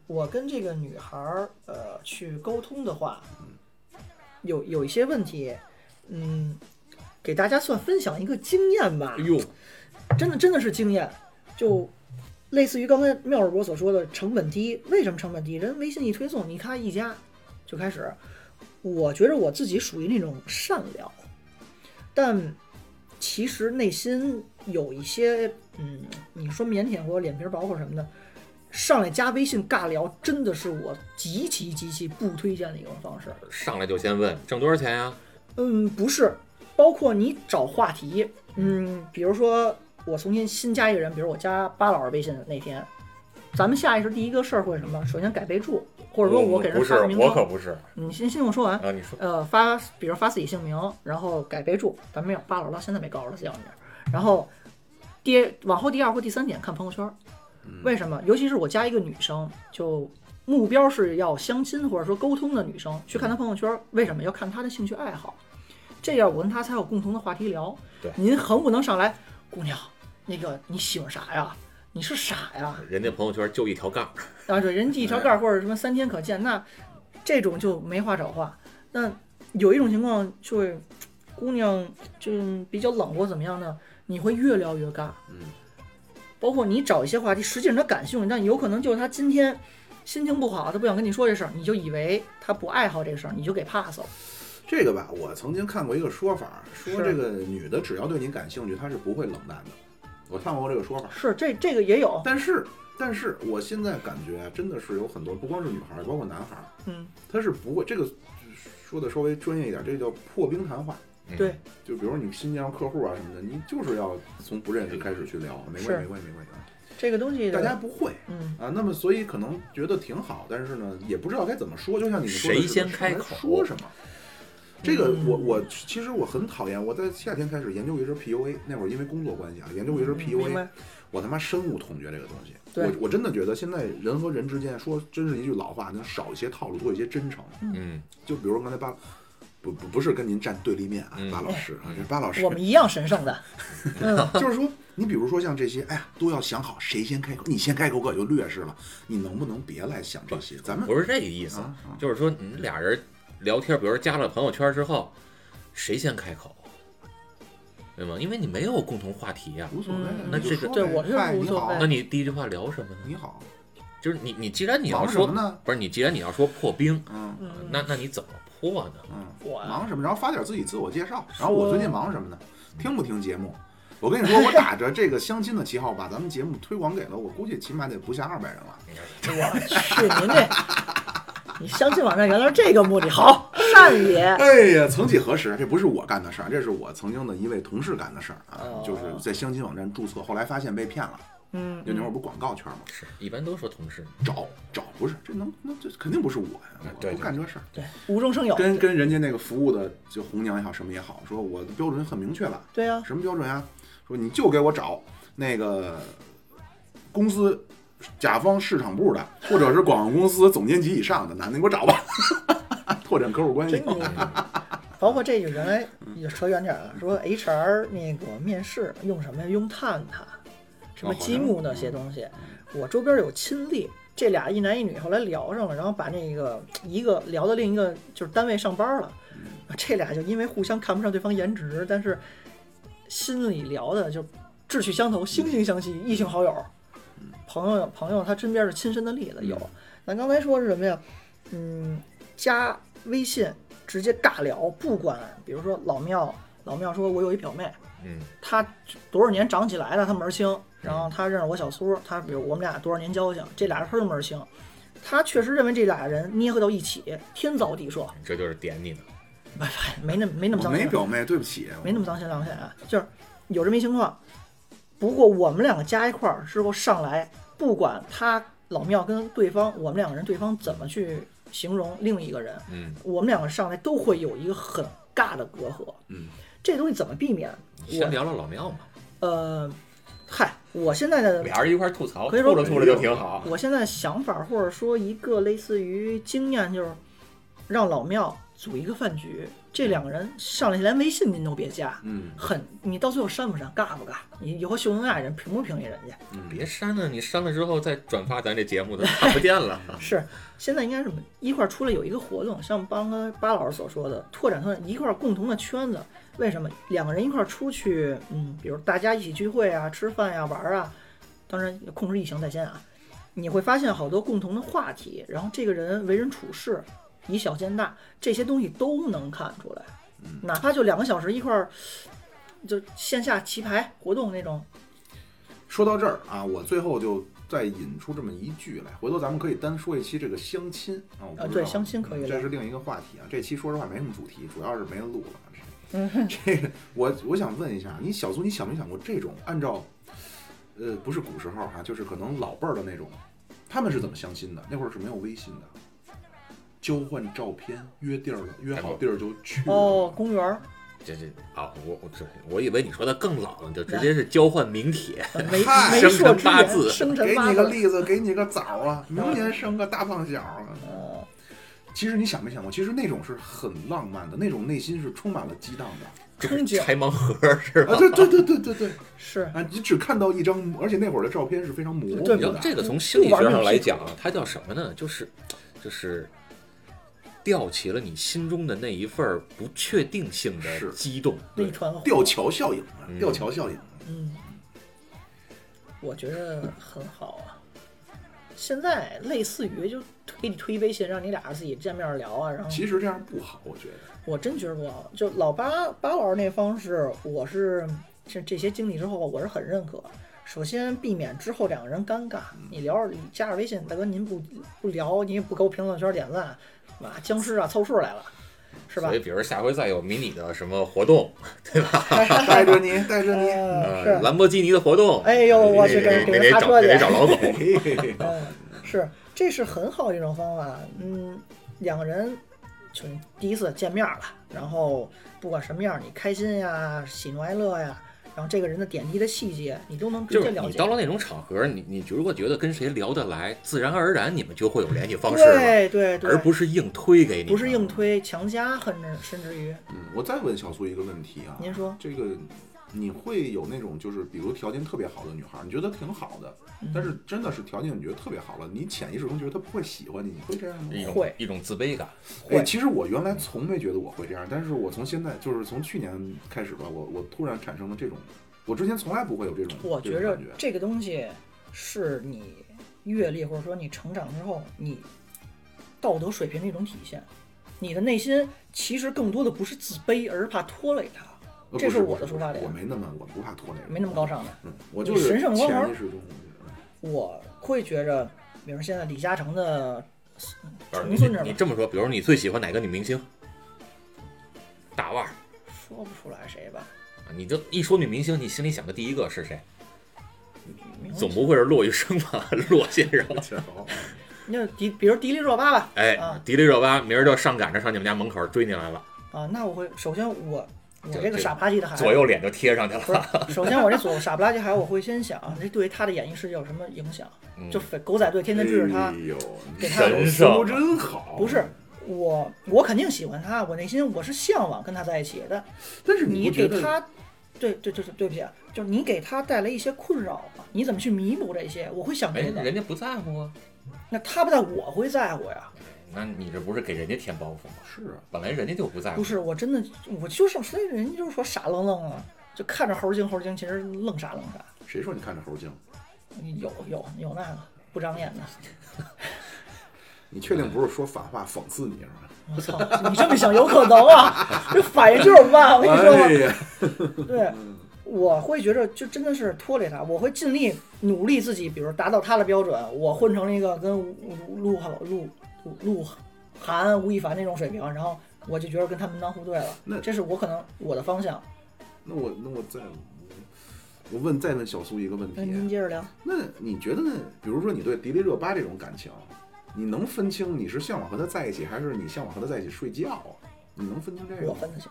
我跟这个女孩儿，呃，去沟通的话，有有一些问题，嗯，给大家算分享一个经验吧哎。呦，真的真的是经验，就类似于刚才妙尔博所说的成本低。为什么成本低？人微信一推送，你看一加就开始。我觉着我自己属于那种善良，但其实内心有一些，嗯，你说腼腆或者脸皮薄或什么的，上来加微信尬聊，真的是我极其极其不推荐的一种方式。上来就先问挣多少钱呀？嗯，不是，包括你找话题，嗯，比如说我重新新加一个人，比如我加巴老师微信那天，咱们下意识第一个事儿会什么？首先改备注，或者说我给人不是发个名，称，我可不是你先先听我说完。啊！你说呃，发，比如发自己姓名，然后改备注，咱没有，巴老师到现在没告诉他叫什么名儿。然后第往后第二或第三点看朋友圈儿，为什么？尤其是我加一个女生，就目标是要相亲或者说沟通的女生，去看她朋友圈儿，为什么要看她的兴趣爱好？这样我跟他才有共同的话题聊。对您横不能上来，姑娘，那个你喜欢啥呀？你是傻呀？人家朋友圈就一条杠，啊，对，人家一条杠或者什么三天可见，那这种就没话找话。那有一种情况就是，姑娘就比较冷或怎么样呢？你会越聊越尬。嗯，包括你找一些话题，实际上他感兴趣，但有可能就是他今天心情不好，他不想跟你说这事儿，你就以为他不爱好这事儿，你就给 pass 了。这个吧，我曾经看过一个说法，说这个女的只要对你感兴趣，她是不会冷淡的。我看过这个说法，是这这个也有，但是但是我现在感觉真的是有很多，不光是女孩儿，包括男孩儿，嗯，他是不会这个说的稍微专业一点，这叫破冰谈话。嗯对，就比如你新疆客户啊什么的，你就是要从不认识开始去聊，没关系没关系没关系，这个东西大家不会嗯啊。那么所以可能觉得挺好，但是呢，也不知道该怎么说。就像你们说的谁先开口说什么？这个嗯我我其实我很讨厌，我在夏天开始研究一阵 PUA，那会儿因为工作关系啊，研究一阵 PUA，白我他妈深恶痛绝这个东西。我我真的觉得现在人和人之间说，真是一句老话，能少一些套路，多一些真诚。嗯，就比如说刚才巴，不不不是跟您站对立面啊，嗯巴老师啊，这巴老师我，们一样神圣的。嗯，就是说，你比如说像这些，哎呀，都要想好谁先开口，你先开口可就劣势了，你能不能别来想这些？咱们不是这个意思啊，啊就是说你俩人聊天，比如说加了朋友圈之后，谁先开口？对吗？因为你没有共同话题呀、无所谓嗯，那这个对我是嗨你好无所谓那你第一句话聊什么呢？你好，就是你你既然你要说？不是你既然你要说破冰，嗯嗯那那你怎么破呢？嗯，忙什么？然后发点自己自我介绍，然后我最近忙什么呢？听不听节目？我跟你说，我打着这个相亲的旗号，把咱们节目推广给了我估计起码得不下二百人了。我去，您这，你相亲网站原来是这个目的，好善也。哎呀，曾几何时，这不是我干的事儿，这是我曾经的一位同事干的事儿啊哦，就是在相亲网站注册，后来发现被骗了。嗯，那那会儿不广告圈吗？是一般都说同事，找找不是，这能那这肯定不是我呀，我对不干这事儿。对，无中生有。跟跟人家那个服务的就红娘也好，什么也好，说我的标准很明确了，对啊，什么标准呀？说你就给我找那个公司甲方市场部的，或者是广告公司总监级以上的男的，你给我找吧，拓展客户关系。包括这个原来也扯远点儿了，说 HR 那个面试用什么呀？用探探，什么积木那些东西。我周边有亲历，这俩一男一女后来聊上了，然后把那个一个聊到另一个就是单位上班了，这俩就因为互相看不上对方颜值，但是心里聊的就志趣相投、惺惺相惜，异性好友。朋友朋友他身边是亲身的例子有。咱刚才说是什么呀？嗯，加微信直接尬聊，不管比如说老庙，老庙说我有一表妹，嗯，她多少年长起来的，她门儿清，然后她认识我小苏，她比如我们俩多少年交情，这俩人她都门儿清。她确实认为这俩人捏合到一起，天造地设，这就是点你呢。没那没那么我脏心没表妹，对不起，没那么脏心良心啊，就是有这么一情况。不过我们两个加一块儿之后上来，不管他老庙跟对方，我们两个人对方怎么去形容另一个人，嗯，我们两个上来都会有一个很尬的隔阂。嗯，这东西怎么避免？先聊聊老庙嘛，呃，嗨，我现在的俩人一块吐槽，可以说吐着吐着就挺好。我现在想法或者说一个类似于经验，就是让老庙组一个饭局，这两个人上来连微信您都别加，嗯，很你到最后删不删，尬不尬？你以后秀恩爱人评不评理人家？别删了，你删了之后再转发咱这节目，都 看不见了。是，现在应该是什么？一块儿出来有一个活动，像帮刚巴老师所说的，拓展拓展一块儿共同的圈子。为什么两个人一块儿出去？嗯，比如大家一起聚会啊、吃饭呀、玩儿啊，当然控制疫情在先啊。你会发现好多共同的话题，然后这个人为人处事，以小见大，这些东西都能看出来。哪怕就两个小时一块儿，就线下棋牌活动那种，说到这儿啊，我最后就再引出这么一句来，回头咱们可以单说一期这个相亲啊。啊对相亲可以嗯这是另一个话题啊。这期说实话没什么主题，主要是没人录了。这这个我我想问一下，你小苏，你想没想过这种按照呃不是古时候哈、就是可能老辈儿的那种，他们是怎么相亲的？那会儿是没有微信的，交换照片，约地儿了，约好地儿就去了。哦，公园儿这这啊，我我这我以为你说的更老了，就直接是交换名帖。媒嗨媒生辰八字给生辰八字。你个栗子，给你个枣啊，明年生个大胖小啊。哦其实你想没想过，其实那种是很浪漫的，那种内心是充满了激荡的。这是憧憬拆盲盒是吧啊，？对对对对对对，是啊，你只看到一张，而且那会儿的照片是非常模糊的。这个从心理学上来讲啊，它叫什么呢？就是就是吊起了你心中的那一份儿不确定性的激动。内传火吊桥效应啊，嗯吊桥效应。嗯，我觉得很好啊。现在类似于就给你推微信，让你俩自己见面聊啊，然后其实这样不好，我觉得。我真觉得不好。就老八八老师那方式，我是这这些经历之后，我是很认可。首先避免之后两个人尴尬，你聊着你加着微信，大哥您不不聊，您也不给我评论圈点赞，妈僵尸啊凑数来了，是吧所以，？比如下回再有迷你的什么活动，对吧带着你，带着你。呃，兰博基尼的活动，哎呦我去得给给人擦车去得找老总。嘿嘿嘿嗯，是，这是很好的一种方法。嗯，两个人就第一次见面了，然后不管什么样，你开心呀、喜怒哀乐呀，然后这个人的点滴的细节，你都能直就是接了解。你到了那种场合，你你如果觉得跟谁聊得来，自然而然你们就会有联系方式了，对对对，而不是硬推给你，不是硬。推强加，甚至甚至于，嗯，我再问小苏一个问题啊，您说这个你会有那种就是比如条件特别好的女孩，你觉得挺好的，嗯。但是真的是条件你觉得特别好了，你潜意识中觉得她不会喜欢你，你会这样吗？一种会。一种自卑感，哎，会。其实我原来从没觉得我会这样，但是我从现在就是从去年开始吧，我我突然产生了这种，我之前从来不会有这种，我觉着这个东西是你阅历或者说你成长之后你道德水平的一种体现。你的内心其实更多的不是自卑，而是怕拖累他，呃这是我的出发点我没那么我不怕拖累人，没那么高尚的。嗯，我就是神圣光环潜意识中我会觉着，比如现在李嘉诚的你重孙子吧，你这么说，比如你最喜欢哪个女明星？大腕儿，说不出来谁吧？啊你就一说女明星，你心里想的第一个是谁？总不会是骆玉笙吧？骆先生。那迪，比如迪丽热巴吧，哎啊，迪丽热巴明儿就上赶着上你们家门口追你来了，啊，那我会首先我我这这个傻不拉几的孩子，左右脸就贴上去不了。是，首先我这左傻不拉几孩子，我会先想这对于他的演艺事业有什么影响？嗯就匪狗仔队天天追着他哎，呦，给他神思路圣真好，不是我，我肯定喜欢他，我内心我是向往跟他在一起的。但是你给他，对对对对对不起啊，就是你给他带来一些困扰嘛，你怎么去弥补这些？我会想哎这，个。人家不在乎啊，那他不在，我会在乎呀。那你这不是给人家添包袱吗？是啊，本来人家就不在乎。不是，我真的我就是，所以人家就是说傻愣愣啊，就看着猴精猴精，其实愣傻愣傻。谁说你看着猴精？有有有那个不长眼的，你确定不是说反话讽刺你是吧？我操，你这么想有可能啊？这反应就是慢，我跟你说吧。哎，对，我会觉着就真的是拖累他，我会尽力努力自己，比如达到他的标准，我混成了一个跟鹿晗、鹿鹿鹿晗、吴亦凡那种水平，然后我就觉得跟他门当户对了那。这是我可能我的方向。那我那我再我问再问小苏一个问那您题，接着聊。那你觉得呢？比如说你对迪丽热巴这种感情，你能分清你是向往和她在一起，还是你向往和她在一起睡觉啊？你能分清这个？我分得清。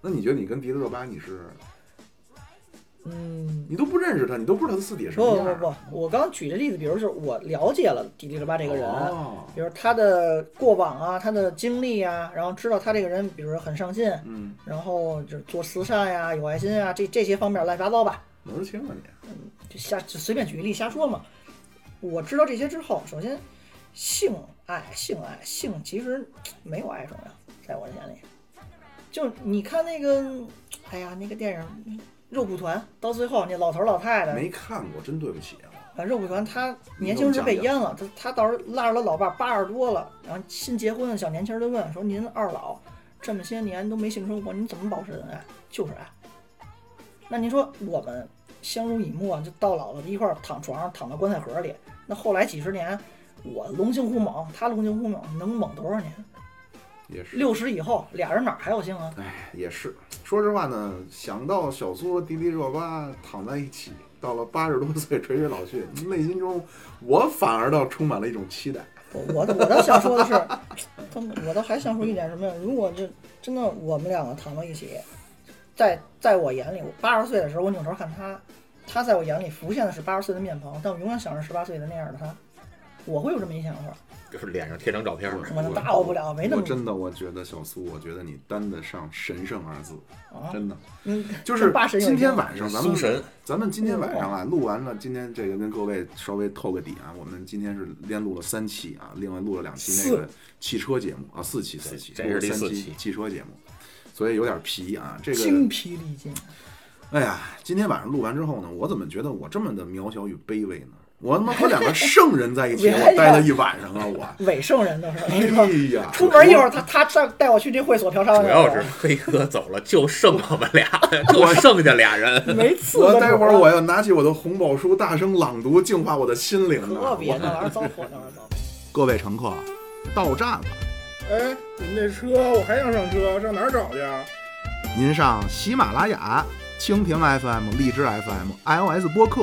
那你觉得你跟迪丽热巴你是嗯，你都不认识他，你都不知道他私底下什么样？不不不，我刚举的例子，比如就是我了解了迪丽热巴这个人，哦比如他的过往啊，他的经历啊，然后知道他这个人，比如说很上进，嗯，然后就是做慈善呀、有爱心啊，这这些方面乱七八糟吧，门儿清了你。就瞎就随便举个例瞎说嘛。我知道这些之后，首先性爱、性爱、性其实没有爱重要，在我眼里。就你看那个，哎呀，那个电影《肉蒲团》，到最后那老头儿老太太，没看过，真对不起啊！啊，肉蒲团他年轻时被淹了，他他到时候拉着他老伴儿八十多了，然后新结婚的小年轻人就问说：“您二老这么些年都没性生活，您怎么保持恩爱？就是爱。”那您说我们相濡以沫，就到老了一块儿躺床上，躺到棺材盒里，那后来几十年，我龙精虎猛，他龙精虎猛，能猛多少年？也是，六十以后，俩人哪儿还有性啊？哎，也是。说实话呢，想到小苏和迪丽热巴躺在一起，到了八十多岁垂垂老去，内心中我反而倒充满了一种期待。我我我倒想说的是，我倒还想说一点什么呀？如果就真的我们两个躺到一起，在在我眼里，我八十岁的时候，我扭头看他，他在我眼里浮现的是八十岁的面庞，但我永远想着十八岁的那样的他，我会有这么一想法。就是脸上贴张照片儿，我到不了，没那么我真的，我觉得小苏，我觉得你担得上神圣二字，啊，真的。嗯，就是今天晚上咱们神咱们今天晚上啊录完了，今天这个跟各位稍微透个底啊，我们今天是连录了三期啊，另外录了两期那个汽车节目啊，四期四期，这是三期第四期汽车节目，所以有点皮啊。这个精个，疲力尽。哎呀，今天晚上录完之后呢，我怎么觉得我这么的渺小与卑微呢？我他妈和两个圣人在一起，我待了一晚上啊，我。伪圣人都是，哎，呀，出门一会儿他他上带我去这会所嫖娼主要是飞哥走了，就剩我们俩，就剩下俩人。没次我待会儿我要拿起我的红宝书，大声朗读，净化我的心灵啊！特别我那玩意儿糟粕，那玩意儿糟粕。各位乘客，到站了。哎，您这车我还想上车，上哪儿找去啊？您上喜马拉雅、蜻蜓 FM、荔枝 FM、iOS 播客